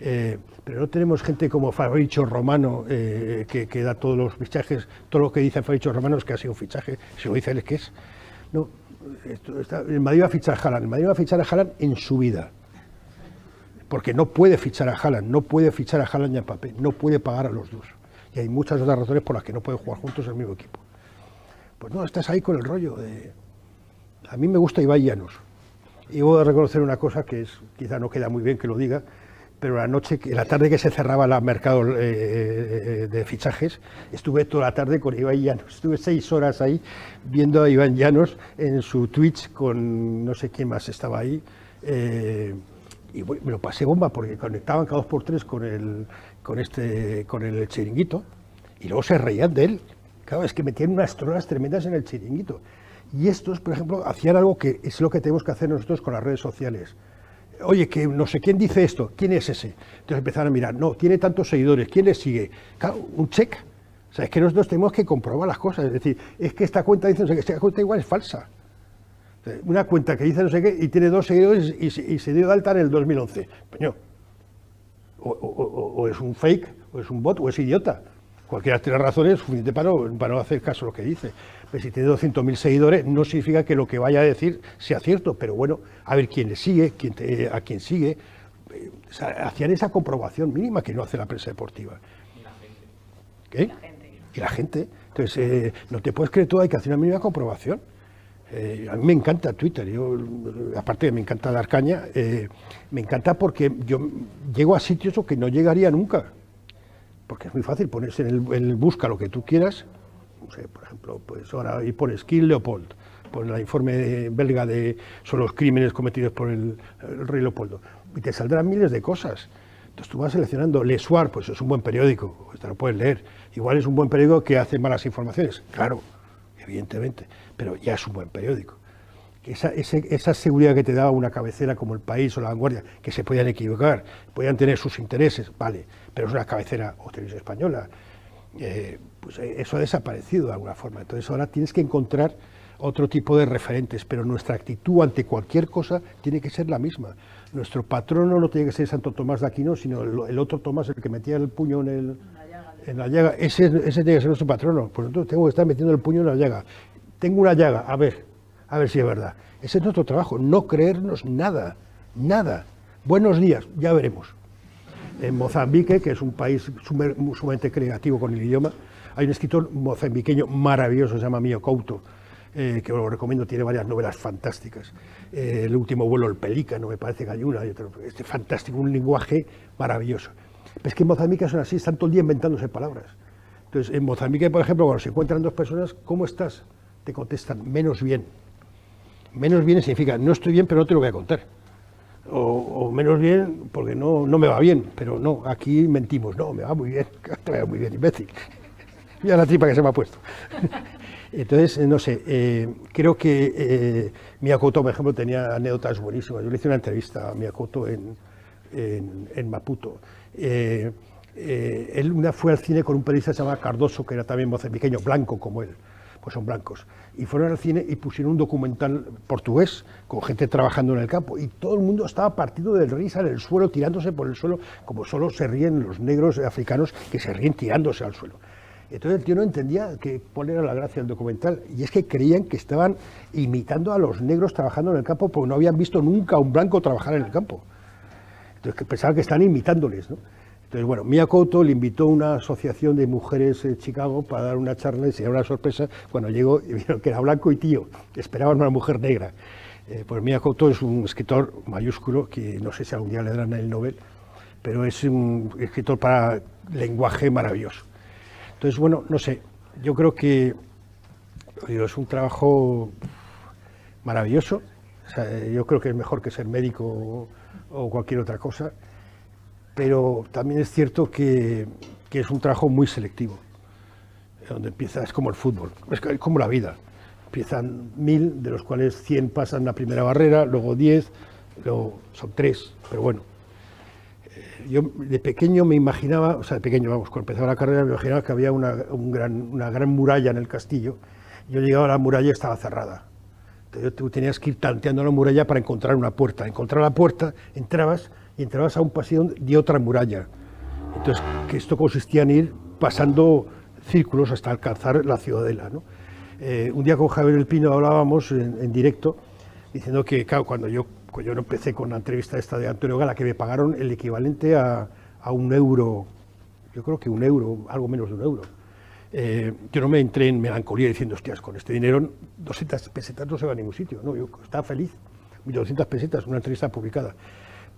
C: Eh, pero no tenemos gente como Fabricio Romano, eh, que, da todos los fichajes, todo lo que dice Fabricio Romano es que ha sido un fichaje, si lo dice él es que es. No, esto el Madrid va a fichar a Haaland, el Madrid va a fichar a Haaland en su vida. Porque no puede fichar a Haaland, no puede fichar a Haaland y a Mbappé, no puede pagar a los dos. Y hay muchas otras razones por las que no pueden jugar juntos el mismo equipo. Pues no, estás ahí con el rollo de... A mí me gusta Ibai Llanos. Y voy a reconocer una cosa que es, quizá no queda muy bien que lo diga, pero la noche, la tarde que se cerraba el mercado eh, eh, de fichajes, estuve toda la tarde con Iván Llanos. Estuve seis horas ahí viendo a Iván Llanos en su Twitch con no sé quién más estaba ahí. eh, y me lo pasé bomba porque conectaban cada dos por tres con el, con este, con el chiringuito y luego se reían de él. Claro, es que metían unas trolas tremendas en el chiringuito. Y estos, por ejemplo, hacían algo que es lo que tenemos que hacer nosotros con las redes sociales. Oye, que no sé quién dice esto, ¿quién es ese? Entonces empezaron a mirar, no, tiene tantos seguidores, ¿quién le sigue? Claro, un check. O sea, es que nosotros tenemos que comprobar las cosas. Es decir, es que esta cuenta dice no sé qué, esta cuenta igual es falsa. Una cuenta que dice no sé qué y tiene dos seguidores y, y se dio de alta en el 2011. Coño, o, o- o- o es un fake, o es un bot, o es idiota. Cualquiera de las razones suficiente para no, hacer caso a lo que dice. Pero si tiene 200.000 seguidores, no significa que lo que vaya a decir sea cierto, pero bueno, a ver quién le sigue, a quién sigue. Hacían esa comprobación mínima que no hace la prensa deportiva. ¿Qué? Y la gente. Entonces, eh, no te puedes creer todo, hay que hacer una mínima comprobación. Eh, a mí me encanta Twitter, yo, aparte que me encanta dar caña, eh, me encanta porque yo llego a sitios que no llegaría nunca. Porque es muy fácil ponerse en el, busca lo que tú quieras. No sé, por ejemplo, pues ahora ahí pones Kill Leopold, por el informe belga de sobre los crímenes cometidos por el, rey Leopoldo. Y te saldrán miles de cosas. Entonces tú vas seleccionando. Le Soir, pues es un buen periódico, te lo puedes leer. Igual es un buen periódico que hace malas informaciones. Claro, evidentemente, pero ya es un buen periódico. Esa, esa seguridad que te daba una cabecera como El País o La Vanguardia, que se podían equivocar, podían tener sus intereses, vale, pero es una cabecera o televisión española, eh, pues eh, eso ha desaparecido de alguna forma. Entonces ahora tienes que encontrar otro tipo de referentes, pero nuestra actitud ante cualquier cosa tiene que ser la misma. Nuestro patrono no tiene que ser Santo Tomás de Aquino, sino el, el otro Tomás, el que metía el puño en, el, en la llaga. Ese, ese tiene que ser nuestro patrono. Por lo tanto, tengo que estar metiendo el puño en la llaga. Tengo una llaga, a ver, a ver si es verdad. Ese es nuestro trabajo, no creernos nada, nada. Buenos días, ya veremos en Mozambique, que es un país sumamente creativo con el idioma. Hay un escritor mozambiqueño maravilloso, se llama Mio Couto, eh, que lo recomiendo, tiene varias novelas fantásticas. Eh, el último vuelo, El Pelícano, me parece que hay una, y otro. Este fantástico, un lenguaje maravilloso. Pero es que en Mozambique son así, están todo el día inventándose palabras. Entonces, en Mozambique, por ejemplo, cuando se encuentran dos personas, ¿cómo estás? Te contestan, menos bien. Menos bien significa, no estoy bien, pero no te lo voy a contar o, menos bien porque no, no me va bien, pero no, aquí mentimos, no, me va muy bien, te va muy bien, imbécil. Mira la tripa que se me ha puesto. Entonces, eh, no sé, eh, creo que eh, Miyakoto, por ejemplo, tenía anécdotas buenísimas. Yo le hice una entrevista a Miyakoto en, en, en Maputo. Eh, él una fue al cine con un periodista que se llama Cardoso, que era también mozambiqueño, blanco como él, pues son blancos. Y fueron al cine y pusieron un documental portugués con gente trabajando en el campo. Y todo el mundo estaba partido de risa en el suelo, tirándose por el suelo, como solo se ríen los negros africanos que se ríen tirándose al suelo. Entonces el tío no entendía que, cuál era la gracia del documental. Y es que creían que estaban imitando a los negros trabajando en el campo porque no habían visto nunca a un blanco trabajar en el campo. Entonces pensaban que estaban imitándoles. ¿no? Entonces, bueno, Miyakoto le invitó a una asociación de mujeres en Chicago para dar una charla y sería una sorpresa cuando llegó y vieron que era blanco y tío, esperaban una mujer negra. Eh, pues Miyakoto es un escritor mayúsculo que no sé si algún día le darán el Nobel, pero es un escritor para lenguaje maravilloso. Entonces, bueno, no sé, yo creo que es un trabajo maravilloso. Yo creo que es mejor que ser médico o cualquier otra cosa, pero también es cierto que, es un trabajo muy selectivo, donde empieza, es como el fútbol, es como la vida. empiezan mil, de los cuales 100 pasan la primera barrera, luego 10, luego son 3, pero bueno. Eh, Yo de pequeño me imaginaba, o sea, de pequeño, vamos, cuando empezaba la carrera me imaginaba que había una, un gran, una gran muralla en el castillo. Yo llegaba a la muralla y estaba cerrada. Entonces tú tenías que ir tanteando la muralla para encontrar una puerta. Encontrar la puerta, entrabas y entrabas a un pasillo de otra muralla. Entonces, que esto consistía en ir pasando círculos hasta alcanzar la ciudadela. ¿no? Eh, un día con Javier El Pino hablábamos en, en directo, diciendo que, claro, cuando yo, cuando yo empecé con la entrevista esta de Antonio Gala, que me pagaron el equivalente a, a un euro, yo creo que un euro, algo menos de un euro. Eh, yo no me entré en melancolía diciendo, hostias, con este dinero 200 pesetas no se va a ningún sitio. No, yo estaba feliz. 1.200 pesetas, una entrevista publicada.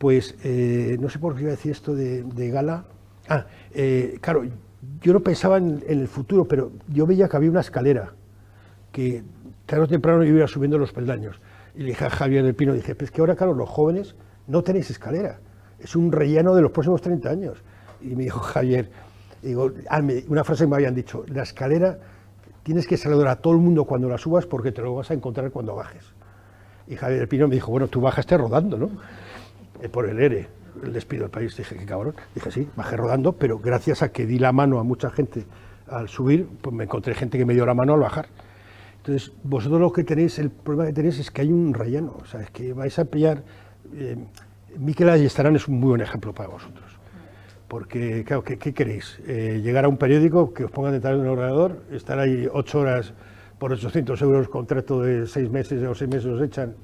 C: Pues eh, no sé por qué iba a decir esto de, Gala. Ah, eh, claro, yo no pensaba en, el futuro, pero yo veía que había una escalera que tarde o temprano yo iba subiendo los peldaños. Y le dije a Javier del Pino, dije, pues que ahora, claro, los jóvenes no tenéis escalera. Es un relleno de los próximos 30 años. Y me dijo Javier, digo, ah, una frase que me habían dicho, la escalera tienes que saludar a todo el mundo cuando la subas porque te lo vas a encontrar cuando bajes. Y Javier del Pino me dijo, bueno, tú bajaste rodando, ¿no? Eh, por el ERE, el despido del país. Dije, qué cabrón. Dije, sí, bajé rodando, pero gracias a que di la mano a mucha gente al subir, pues me encontré gente que me dio la mano al bajar. Entonces, vosotros lo que tenéis, el problema que tenéis es que hay un relleno, o sea, es que vais a pillar... Eh, Miquel Ayestarán es un muy buen ejemplo para vosotros. Porque, claro, ¿qué, qué queréis? Eh, ¿Llegar a un periódico que os pongan detrás de un ordenador, estar ahí ocho horas por 800 euros, contrato de seis meses o seis meses os echan,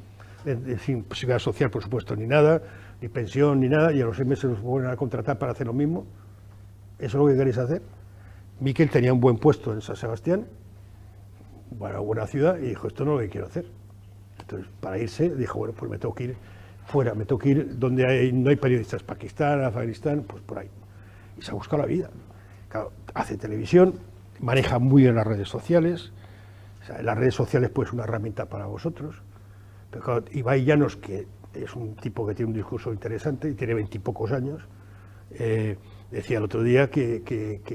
C: eh, sin posibilidad social, por supuesto, ni nada, ni pensión, ni nada, y a los seis meses os vuelven a contratar para hacer lo mismo? ¿Eso es lo que queréis hacer? Miquel tenía un buen puesto en San Sebastián, bueno, buena ciudad, y dijo, esto no es lo que quiero hacer. Entonces, para irse, dijo, bueno, pues me tengo que ir fuera, me tengo que ir donde hay, no hay periodistas, Pakistán, Afganistán, pues por ahí. Y se ha buscado la vida. Claro, hace televisión, maneja muy bien las redes sociales, las redes sociales pues una herramienta para vosotros. Pero claro, Ibai Llanos, que es un tipo que tiene un discurso interesante y tiene veintipocos años, eh, decía el otro día que,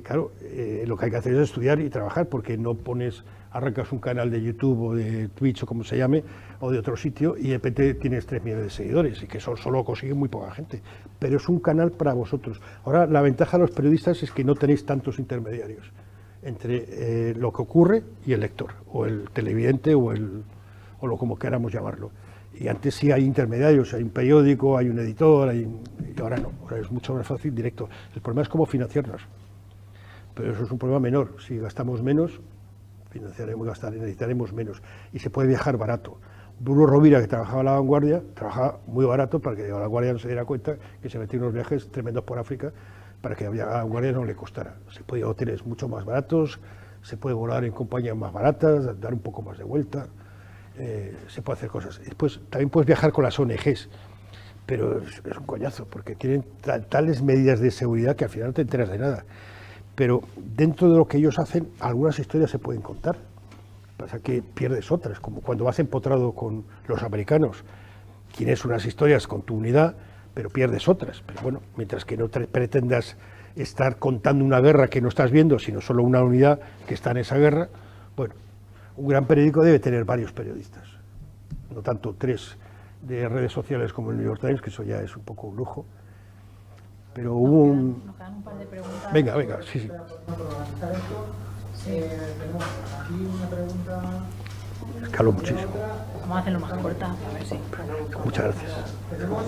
C: claro, eh, lo que hay que hacer es estudiar y trabajar, porque no pones, arrancas un canal de YouTube o de Twitch o como se llame, o de otro sitio, y de repente tienes 3 millones de seguidores, y que solo consigue muy poca gente. Pero es un canal para vosotros. Ahora, la ventaja de los periodistas es que no tenéis tantos intermediarios entre eh, lo que ocurre y el lector, o el televidente, o, el, o lo como queramos llamarlo. Y antes sí hay intermediarios, hay un periódico, hay un editor, hay y ahora no, ahora es mucho más fácil, directo. El problema es cómo financiarnos. Pero eso es un problema menor. Si gastamos menos, financiaremos, gastar, necesitaremos menos. Y se puede viajar barato. Bruno Rovira, que trabajaba en la vanguardia, trabajaba muy barato para que la vanguardia no se diera cuenta que se metía unos viajes tremendos por África para que a la vanguardia no le costara. Se puede ir a hoteles mucho más baratos, se puede volar en compañías más baratas, dar un poco más de vuelta eh, se puede hacer cosas. Después, también puedes viajar con las ONGs, pero es, un coñazo, porque tienen tal, tales medidas de seguridad que al final no te enteras de nada. Pero dentro de lo que ellos hacen, algunas historias se pueden contar. Pasa que pierdes otras, como cuando vas empotrado con los americanos, tienes unas historias con tu unidad, pero pierdes otras. Pero bueno, mientras que no te pretendas estar contando una guerra que no estás viendo, sino solo una unidad que está en esa guerra, bueno, un gran periódico debe tener varios periodistas, no tanto tres de redes sociales como el New York Times, que eso ya es un poco un lujo. Pero hubo un...
D: Nos quedan un par de preguntas.
C: Venga, venga, sí, sí.
E: Eh, tenemos aquí una pregunta.
C: Escaló muchísimo.
D: Vamos a hacerlo más corta, a ver si.
C: Muchas gracias.
E: Tenemos,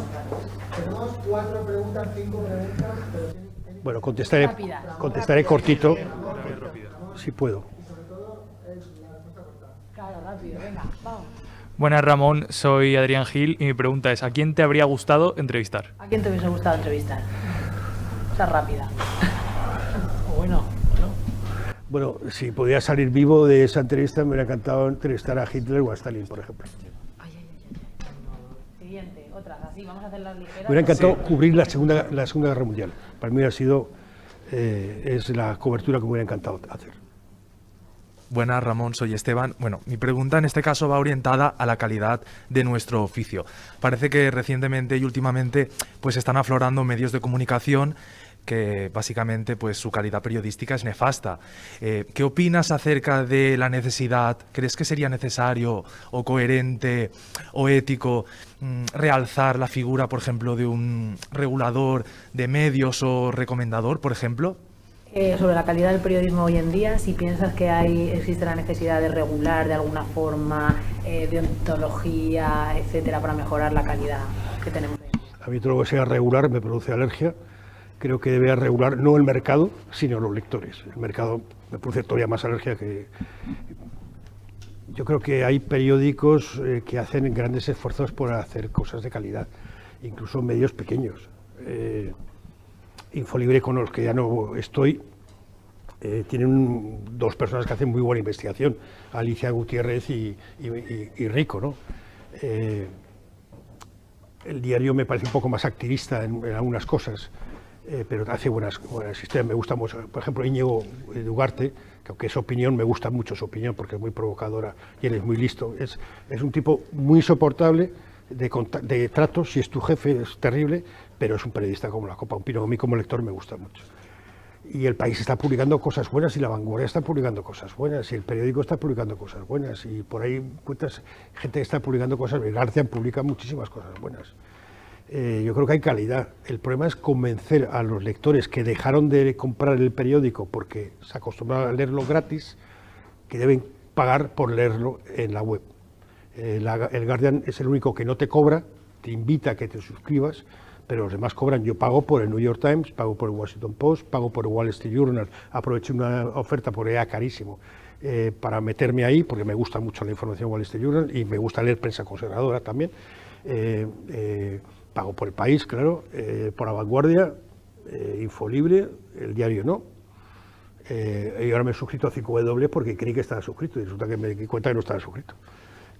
E: tenemos cuatro preguntas, cinco preguntas, pero tiene-
C: Bueno, contestaré,
D: Rápidas.
C: contestaré cortito, si puedo.
D: Rápido, venga, vamos.
I: Buenas Ramón, soy Adrián Gil y mi pregunta es, ¿a quién te habría gustado entrevistar?
D: ¿A quién te hubiese gustado entrevistar? Sea, rápida. bueno, o no.
C: Bueno, si podía salir vivo de esa entrevista, me hubiera encantado entrevistar a Hitler o a Stalin, por ejemplo.
D: Siguiente, otras, así, vamos a hacer las ligeras.
C: Me hubiera encantado cubrir la segunda, la segunda Guerra Mundial. Para mí hubiera sido, eh, es la cobertura que me hubiera encantado hacer.
J: Buenas, Ramón, soy Esteban. Bueno, mi pregunta en este caso va orientada a la calidad de nuestro oficio. Parece que recientemente y últimamente pues están aflorando medios de comunicación que básicamente pues su calidad periodística es nefasta. Eh, ¿Qué opinas acerca de la necesidad? ¿Crees que sería necesario o coherente o ético mm, realzar la figura, por ejemplo, de un regulador de medios o recomendador, por ejemplo?
D: Eh, sobre la calidad del periodismo hoy en día, si piensas que existe la necesidad de regular de alguna forma, eh, de ontología, etcétera, para mejorar la calidad que tenemos.
C: A mí todo lo que sea regular me produce alergia. Creo que debe regular no el mercado, sino los lectores. El mercado me produce todavía más alergia que... Yo creo que hay periódicos eh, que hacen grandes esfuerzos por hacer cosas de calidad, incluso medios pequeños. Infolibre, con los que ya no estoy, eh, tienen dos personas que hacen muy buena investigación, Alicia Gutiérrez y, Rico. ¿no? Eh, el diario me parece un poco más activista en, algunas cosas, eh, pero hace buenas, buenas historias. Me gusta mucho, por ejemplo, Íñigo Dugarte, que aunque es opinión, me gusta mucho su opinión porque es muy provocadora y él es muy listo. Es, es un tipo muy soportable de, de trato, si es tu jefe es terrible, pero es un periodista como la Copa Un Pino. A mí como lector me gusta mucho. Y el país está publicando cosas buenas y la vanguardia está publicando cosas buenas y el periódico está publicando cosas buenas y por ahí cuentas gente que está publicando cosas, el Guardian publica muchísimas cosas buenas. Eh, yo creo que hay calidad. El problema es convencer a los lectores que dejaron de comprar el periódico porque se acostumbraron a leerlo gratis, que deben pagar por leerlo en la web. Eh, el Guardian es el único que no te cobra, te invita a que te suscribas, pero los demás cobran. Yo pago por el New York Times, pago por el Washington Post, pago por el Wall Street Journal, aproveché una oferta por EA carísimo eh, para meterme ahí, porque me gusta mucho la información Wall Street Journal y me gusta leer prensa conservadora también. Eh, eh, pago por el país, claro, por la vanguardia, Infolibre, el diario no. y ahora me he suscrito a 5W porque creí que estaba suscrito y resulta que me di cuenta que no estaba suscrito.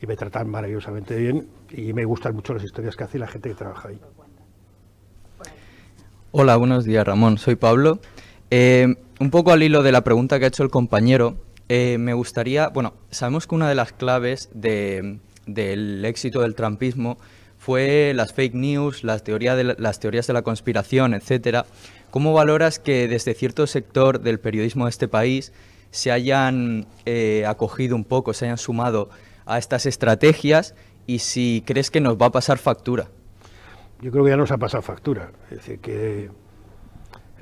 C: Y me tratan maravillosamente bien y me gustan mucho las historias que hace la gente que trabaja ahí.
K: Hola, buenos días Ramón, soy Pablo. Eh, un poco al hilo de la pregunta que ha hecho el compañero, eh, me gustaría, bueno, sabemos que una de las claves del éxito del trumpismo fue las fake news, las, de, las teorías de la conspiración, etcétera. ¿Cómo valoras que desde cierto sector del periodismo de este país se hayan eh, acogido un poco, se hayan sumado a estas estrategias y si crees que nos va a pasar factura?
C: Yo creo que ya nos ha pasado factura. Es decir, que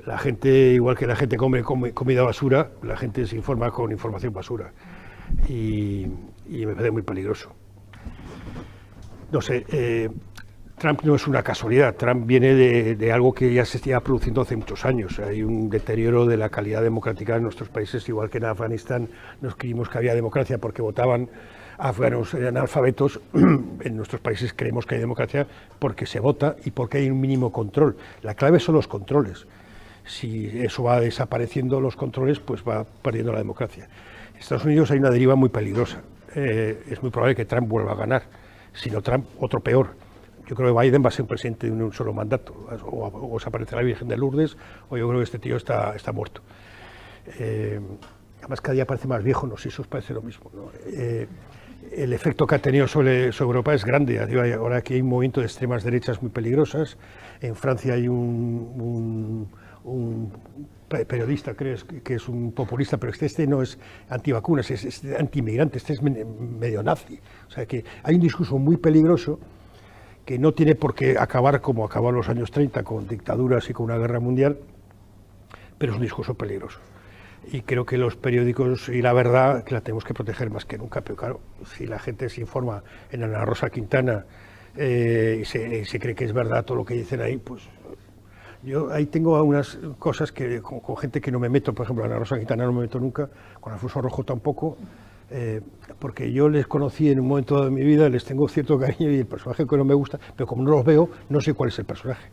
C: la gente, igual que la gente come, comida basura, la gente se informa con información basura. Y, me parece muy peligroso. No sé, eh, Trump no es una casualidad. Trump viene de, algo que ya se estaba produciendo hace muchos años. Hay un deterioro de la calidad democrática en nuestros países, igual que en Afganistán nos creímos que había democracia porque votaban afganos analfabetos, en nuestros países creemos que hay democracia porque se vota y porque hay un mínimo control. La clave son los controles. Si eso va desapareciendo los controles, pues va perdiendo la democracia. En Estados Unidos hay una deriva muy peligrosa. Eh, es muy probable que Trump vuelva a ganar, sino Trump otro peor. Yo creo que Biden va a ser un presidente de un solo mandato. O, se aparece la Virgen de Lourdes, o yo creo que este tío está, está muerto. Eh, además, cada día parece más viejo, no sé si os parece lo mismo. Eh, el efecto que ha tenido sobre, Europa es grande. Ahora aquí hay un movimiento de extremas derechas muy peligrosas. En Francia hay un, periodista, crees, que es un populista, pero este, este no es antivacunas, es, es anti-inmigrante, este es medio nazi. O sea que hay un discurso muy peligroso que no tiene por qué acabar como acabó en los años 30 con dictaduras y con una guerra mundial, pero es un discurso peligroso y creo que los periódicos y la verdad que la tenemos que proteger más que nunca, pero claro, si la gente se informa en Ana Rosa Quintana eh, y, se, cree que es verdad todo lo que dicen ahí, pues yo ahí tengo algunas cosas que con, gente que no me meto, por ejemplo, Ana Rosa Quintana no me meto nunca, con Alfonso Rojo tampoco, eh, porque yo les conocí en un momento de mi vida, les tengo cierto cariño y el personaje que no me gusta, pero como no los veo, no sé cuál es el personaje.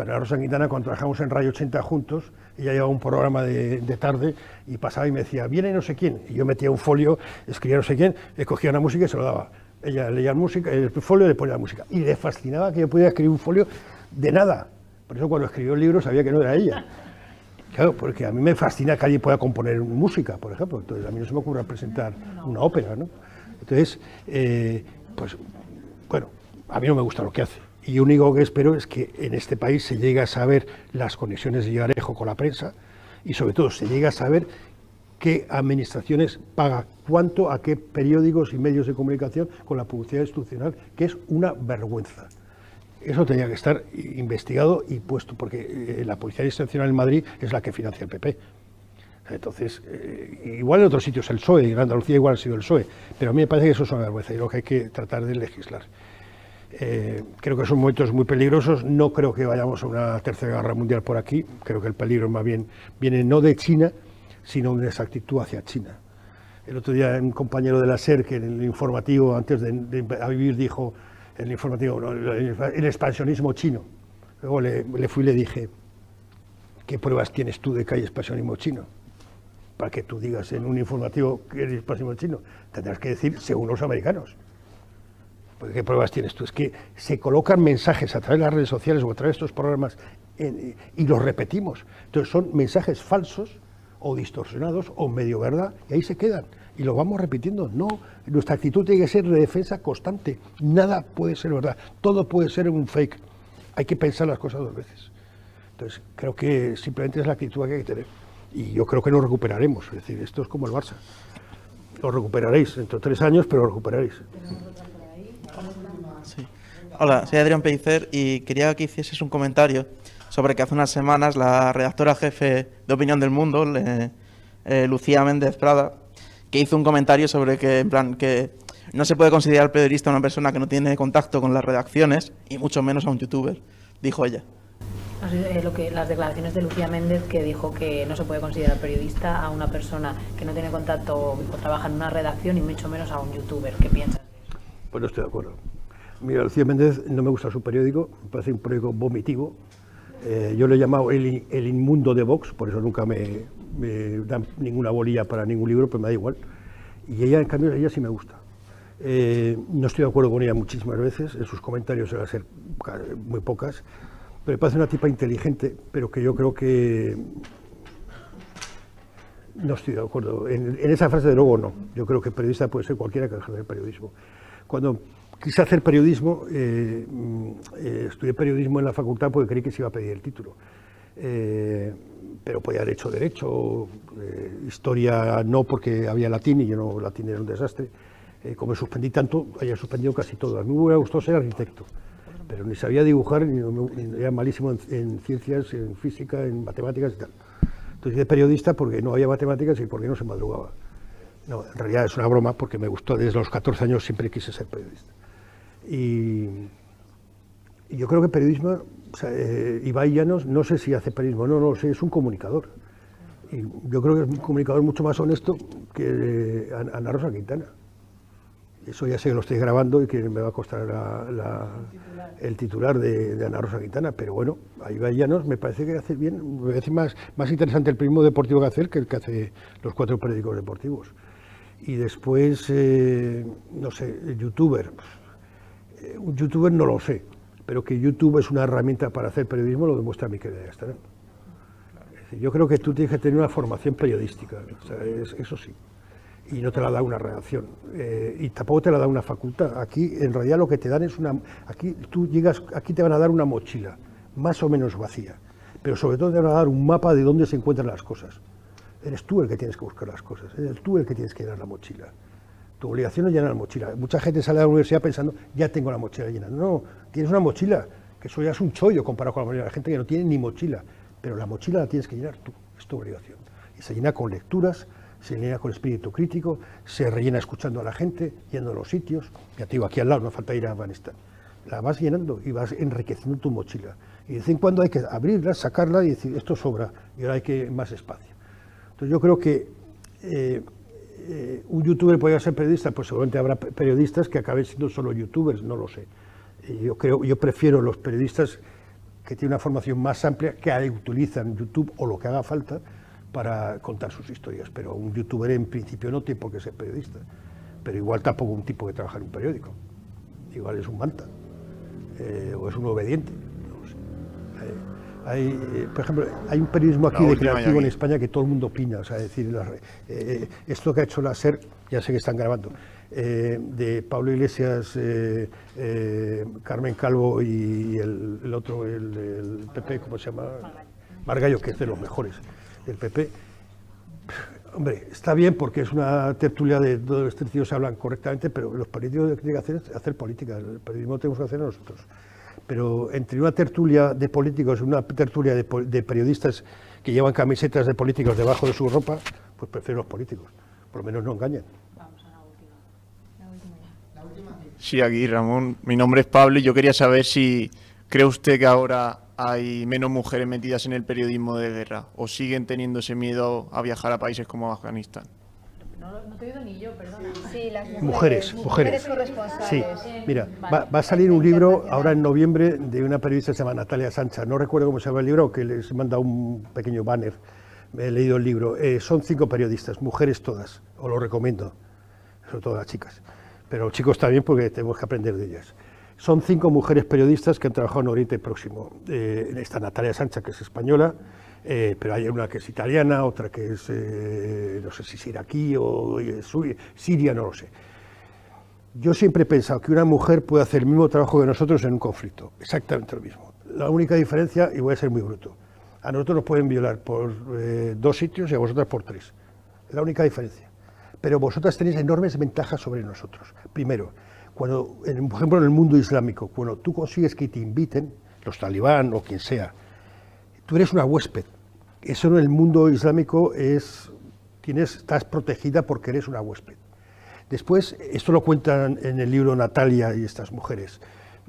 C: Pero Ana Rosa Quintana, cuando trabajamos en Radio 80 juntos, ella llevaba un programa de, tarde y pasaba y me decía, viene no sé quién. Y yo metía un folio, escribía no sé quién, le cogía una música y se lo daba. Ella leía música, el folio le ponía la música. Y le fascinaba que yo pudiera escribir un folio de nada. Por eso cuando escribió el libro sabía que no era ella. Claro, porque a mí me fascina que alguien pueda componer música, por ejemplo. Entonces a mí no se me ocurre presentar una ópera, ¿no? Entonces, eh, pues, bueno, a mí no me gusta lo que hace Y único que espero es que en este país se llegue a saber las conexiones de Villarejo con la prensa y sobre todo se llegue a saber qué administraciones paga cuánto a qué periódicos y medios de comunicación con la publicidad institucional, que es una vergüenza. Eso tenía que estar investigado y puesto, porque eh, la publicidad institucional en Madrid es la que financia el PP. Entonces, eh, igual en otros sitios el PSOE, en Andalucía igual ha sido el PSOE, pero a mí me parece que eso es una vergüenza y lo que hay que tratar de legislar. Eh, creo que son momentos muy peligrosos, no creo que vayamos a una tercera guerra mundial por aquí, creo que el peligro más bien viene no de China, sino una exactitud hacia China. El otro día un compañero de la SER que en el informativo, antes de, vivir, dijo, en el informativo, el, expansionismo chino. Luego le, le, fui y le dije, ¿qué pruebas tienes tú de que hay expansionismo chino? Para que tú digas en un informativo que es expansionismo chino. Tendrás que decir, según los americanos. ¿Qué pruebas tienes tú? Es que se colocan mensajes a través de las redes sociales o a través de estos programas y los repetimos. Entonces son mensajes falsos o distorsionados o medio verdad, y ahí se quedan. Y lo vamos repitiendo. No, nuestra actitud tiene que ser de defensa constante. Nada puede ser verdad. Todo puede ser un fake. Hay que pensar las cosas dos veces. Entonces, creo que simplemente es la actitud que hay que tener. Y yo creo que nos recuperaremos. Es decir, esto es como el Barça. Lo recuperaréis dentro de tres años, pero lo recuperaréis.
L: Hola, soy Adrián Pellicer y quería que hicieses un comentario sobre que hace unas semanas la redactora jefe de Opinión del Mundo, eh, Lucía Méndez Prada, que hizo un comentario sobre que, en plan, que no se puede considerar periodista una persona que no tiene contacto con las redacciones y mucho menos a un youtuber, dijo ella.
D: Eh, lo que, las declaraciones de Lucía Méndez que dijo que no se puede considerar periodista a una persona que no tiene contacto o trabaja en una redacción y mucho menos a un youtuber. ¿Qué piensas?
C: Pues no estoy de acuerdo. Mira, Lucía Méndez no me gusta su periódico, me parece un periódico vomitivo, eh, yo le he llamado el, inmundo de Vox, por eso nunca me, dan ninguna bolilla para ningún libro, pero me da igual. Y ella, en cambio, ella sí me gusta. Eh, no estoy de acuerdo con ella muchísimas veces, en sus comentarios suelen ser muy pocas, pero me parece una tipa inteligente, pero que yo creo que no estoy de acuerdo. En, esa frase de luego no. Yo creo que periodista puede ser cualquiera que ejerce el periodismo. Cuando quise hacer periodismo, eh, eh, estudié periodismo en la facultad porque creí que se iba a pedir el título. Eh, pero podía haber hecho derecho, historia no porque había latín y yo no, latín era un desastre. como suspendí tanto, haya suspendido casi todo. A mí me hubiera gustado ser arquitecto, pero ni sabía dibujar, ni, era malísimo en, ciencias, en física, en matemáticas y tal. Entonces hice periodista porque no había matemáticas y porque no se madrugaba. No, en realidad es una broma porque me gustó, desde los 14 años siempre quise ser periodista. Y, yo creo que periodismo, o sea, eh, Ibai Llanos, no sé si hace periodismo, no, no lo sé, es un comunicador. Y yo creo que es un comunicador mucho más honesto que eh, Ana Rosa Quintana. Eso ya sé que lo estoy grabando y que me va a costar el titular de, Ana Rosa Quintana, pero bueno, a Ibai Llanos me parece que hace bien, me parece más, más interesante el periodismo deportivo que hace que el que hace los cuatro periódicos deportivos. Y después, eh, no sé, youtuber, eh, un youtuber no lo sé, pero que YouTube es una herramienta para hacer periodismo lo demuestra mi querida Yo creo que tú tienes que tener una formación periodística, eso sí, y no te la da una redacción, eh, y tampoco te la da una facultad. Aquí en realidad lo que te dan es una, aquí tú llegas, aquí te van a dar una mochila, más o menos vacía, pero sobre todo te van a dar un mapa de dónde se encuentran las cosas. Eres tú el que tienes que buscar las cosas, eres tú el que tienes que llenar la mochila. Tu obligación es llenar la mochila. Mucha gente sale de la universidad pensando, ya tengo la mochila llena. No, tienes una mochila, que eso ya es un chollo comparado con la mayoría de la gente que no tiene ni mochila. Pero la mochila la tienes que llenar tú, es tu obligación. Y se llena con lecturas, se llena con espíritu crítico, se rellena escuchando a la gente, yendo a los sitios. Ya te digo, aquí al lado, no falta ir a Afganistán. La vas llenando y vas enriqueciendo tu mochila. Y de vez en cuando hay que abrirla, sacarla y decir, esto sobra, y ahora hay que más espacio. Entonces yo creo que eh, eh, un youtuber podría ser periodista, pues seguramente habrá periodistas que acaben siendo solo youtubers, no lo sé. yo creo, yo prefiero los periodistas que tienen una formación más amplia, que utilizan YouTube o lo que haga falta para contar sus historias. Pero un youtuber en principio no tiene por qué ser periodista. Pero igual tampoco un tipo que trabaja en un periódico. Igual es un manta eh, o es un obediente. Hay, eh, por ejemplo, hay un periodismo aquí de creativo en España que todo el mundo opina. O sea, decir, eh, esto que ha hecho la SER, ya sé que están grabando, eh, de Pablo Iglesias, eh, eh, Carmen Calvo y el, el otro, el, el PP, ¿cómo se llama? Margallo, que es de los mejores del PP. Hombre, está bien porque es una tertulia de todos los se hablan correctamente, pero los políticos lo que tienen que hacer es hacer política. El periodismo lo tenemos que hacer nosotros. Pero entre una tertulia de políticos y una tertulia de, periodistas que llevan camisetas de políticos debajo de su ropa, pues prefiero los políticos. Por lo menos no engañan.
M: Sí, aquí Ramón. Mi nombre es Pablo y yo quería saber si cree usted que ahora hay menos mujeres metidas en el periodismo de guerra o siguen teniendo ese miedo a viajar a países como Afganistán.
D: No, no te he oído ni yo, perdona.
B: Sí, las
C: Mujeres, mujeres.
B: corresponsales.
C: Sí, mira, va, va a salir un libro ahora en noviembre de una periodista que se llama Natalia Sancha. No recuerdo cómo se llama el libro, que les he mandado un pequeño banner. He leído el libro. Eh, son cinco periodistas, mujeres todas. Os lo recomiendo, sobre todo las chicas. Pero chicos también porque tenemos que aprender de ellas. Son cinco mujeres periodistas que han trabajado en Oriente Próximo. Eh, está Natalia Sancha, que es española, eh, pero hay una que es italiana, otra que es, eh, no sé si es iraquí o siria, no lo sé. Yo siempre he pensado que una mujer puede hacer el mismo trabajo que nosotros en un conflicto, exactamente lo mismo. La única diferencia, y voy a ser muy bruto, a nosotros nos pueden violar por eh, dos sitios y a vosotras por tres. Es la única diferencia. Pero vosotras tenéis enormes ventajas sobre nosotros. Primero, cuando, por ejemplo, en el mundo islámico, cuando tú consigues que te inviten, los talibán o quien sea, tú eres una huésped. Eso en el mundo islámico es, tienes, estás protegida porque eres una huésped. Después, esto lo cuentan en el libro Natalia y estas mujeres.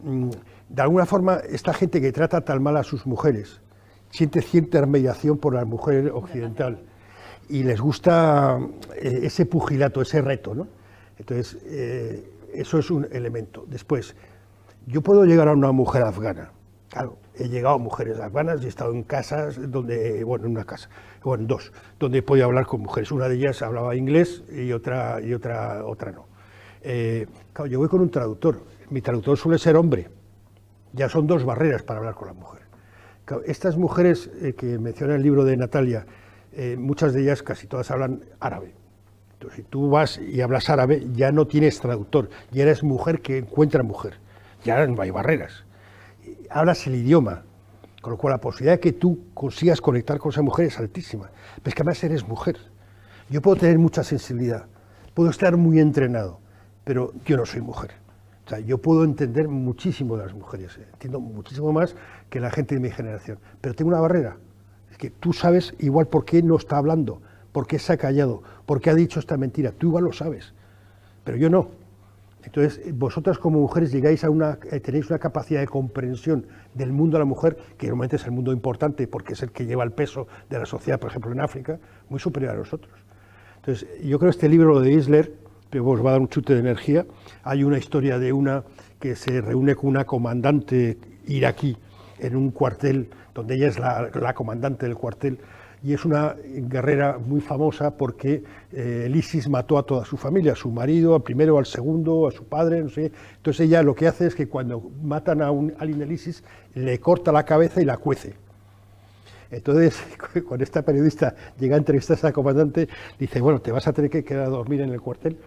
C: Mm, De alguna forma, esta gente que trata tan mal a sus mujeres siente cierta admiración por la mujer occidental y les gusta eh, ese pugilato, ese reto. ¿no? Entonces, eh, eso es un elemento. Después, yo puedo llegar a una mujer afgana. Claro, he llegado a mujeres afganas y he estado en casas donde, bueno, en una casa, bueno, en dos, donde he podido hablar con mujeres. Una de ellas hablaba inglés y otra, y otra, otra no. Eh, claro, yo voy con un traductor. Mi traductor suele ser hombre. Ya son dos barreras para hablar con la mujer. Estas mujeres eh, que menciona el libro de Natalia, eh, muchas de ellas, casi todas hablan árabe. Entonces, si tú vas y hablas árabe, ya no tienes traductor, ya eres mujer que encuentra mujer. Ya no hay barreras. Hablas el idioma, con lo cual la posibilidad de que tú consigas conectar con esa mujer es altísima. Pero es que además eres mujer. Yo puedo tener mucha sensibilidad, puedo estar muy entrenado, pero yo no soy mujer. O sea, yo puedo entender muchísimo de las mujeres, eh, entiendo muchísimo más que la gente de mi generación, pero tengo una barrera. Es que tú sabes igual por qué no está hablando, por qué se ha callado, por qué ha dicho esta mentira. Tú igual lo sabes, pero yo no. Entonces, vosotras como mujeres llegáis a una, eh, tenéis una capacidad de comprensión del mundo de la mujer, que normalmente es el mundo importante porque es el que lleva el peso de la sociedad, por ejemplo, en África, muy superior a nosotros. Entonces, yo creo que este libro de Isler, que os va a dar un chute de energía, hay una historia de una que se reúne con una comandante iraquí en un cuartel, donde ella es la comandante del cuartel, y es una guerrera muy famosa porque eh, el mató a toda su familia, a su marido, al primero, al segundo, a su padre, no sé. Entonces ella lo que hace es que cuando matan a un, alguien del ISIS, le corta la cabeza y la cuece. Entonces, cuando esta periodista llega a entrevistar a esa comandante, dice, bueno, te vas a tener que quedar a dormir en el cuartel.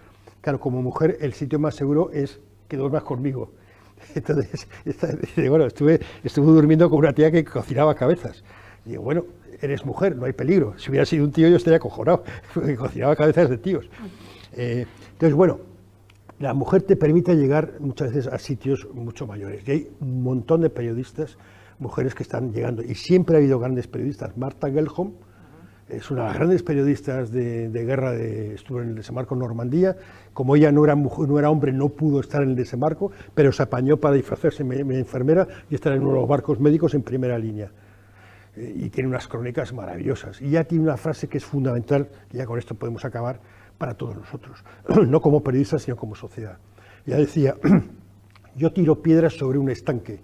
C: Claro, como mujer, el sitio más seguro es que duermas conmigo. Entonces, dice, bueno, estuve, estuve durmiendo con una tía que cocinaba cabezas. Digo, bueno, eres mujer, no hay peligro. Si hubiera sido un tío, yo estaría acojonado, porque cocinaba cabezas de tíos. Eh, entonces, bueno, la mujer te permite llegar muchas veces a sitios mucho mayores. Y hay un montón de periodistas, mujeres que están llegando. Y siempre ha habido grandes periodistas. Marta Gellholm es una de las grandes periodistas de, de guerra, de, estuvo en el desembarco en Normandía. Como ella no era, mujer, no era hombre, no pudo estar en el desembarco, pero se apañó para disfrazarse de enfermera y estar en uno de los barcos médicos en primera línea. Eh, y tiene unas crónicas maravillosas. Y ya tiene una frase que es fundamental, y ya con esto podemos acabar, para todos nosotros, no como periodistas, sino como sociedad. Ya decía, yo tiro piedras sobre un estanque,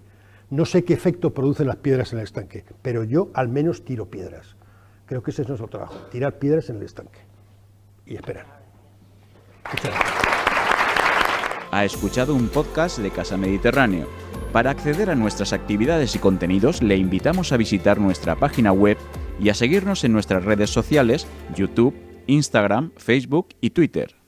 C: no sé qué efecto producen las piedras en el estanque, pero yo al menos tiro piedras. Creo que ese es nuestro trabajo, tirar piedras en el estanque y esperar.
A: Ha escuchado un podcast de Casa Mediterráneo. Para acceder a nuestras actividades y contenidos, le invitamos a visitar nuestra página web y a seguirnos en nuestras redes sociales, YouTube, Instagram, Facebook y Twitter.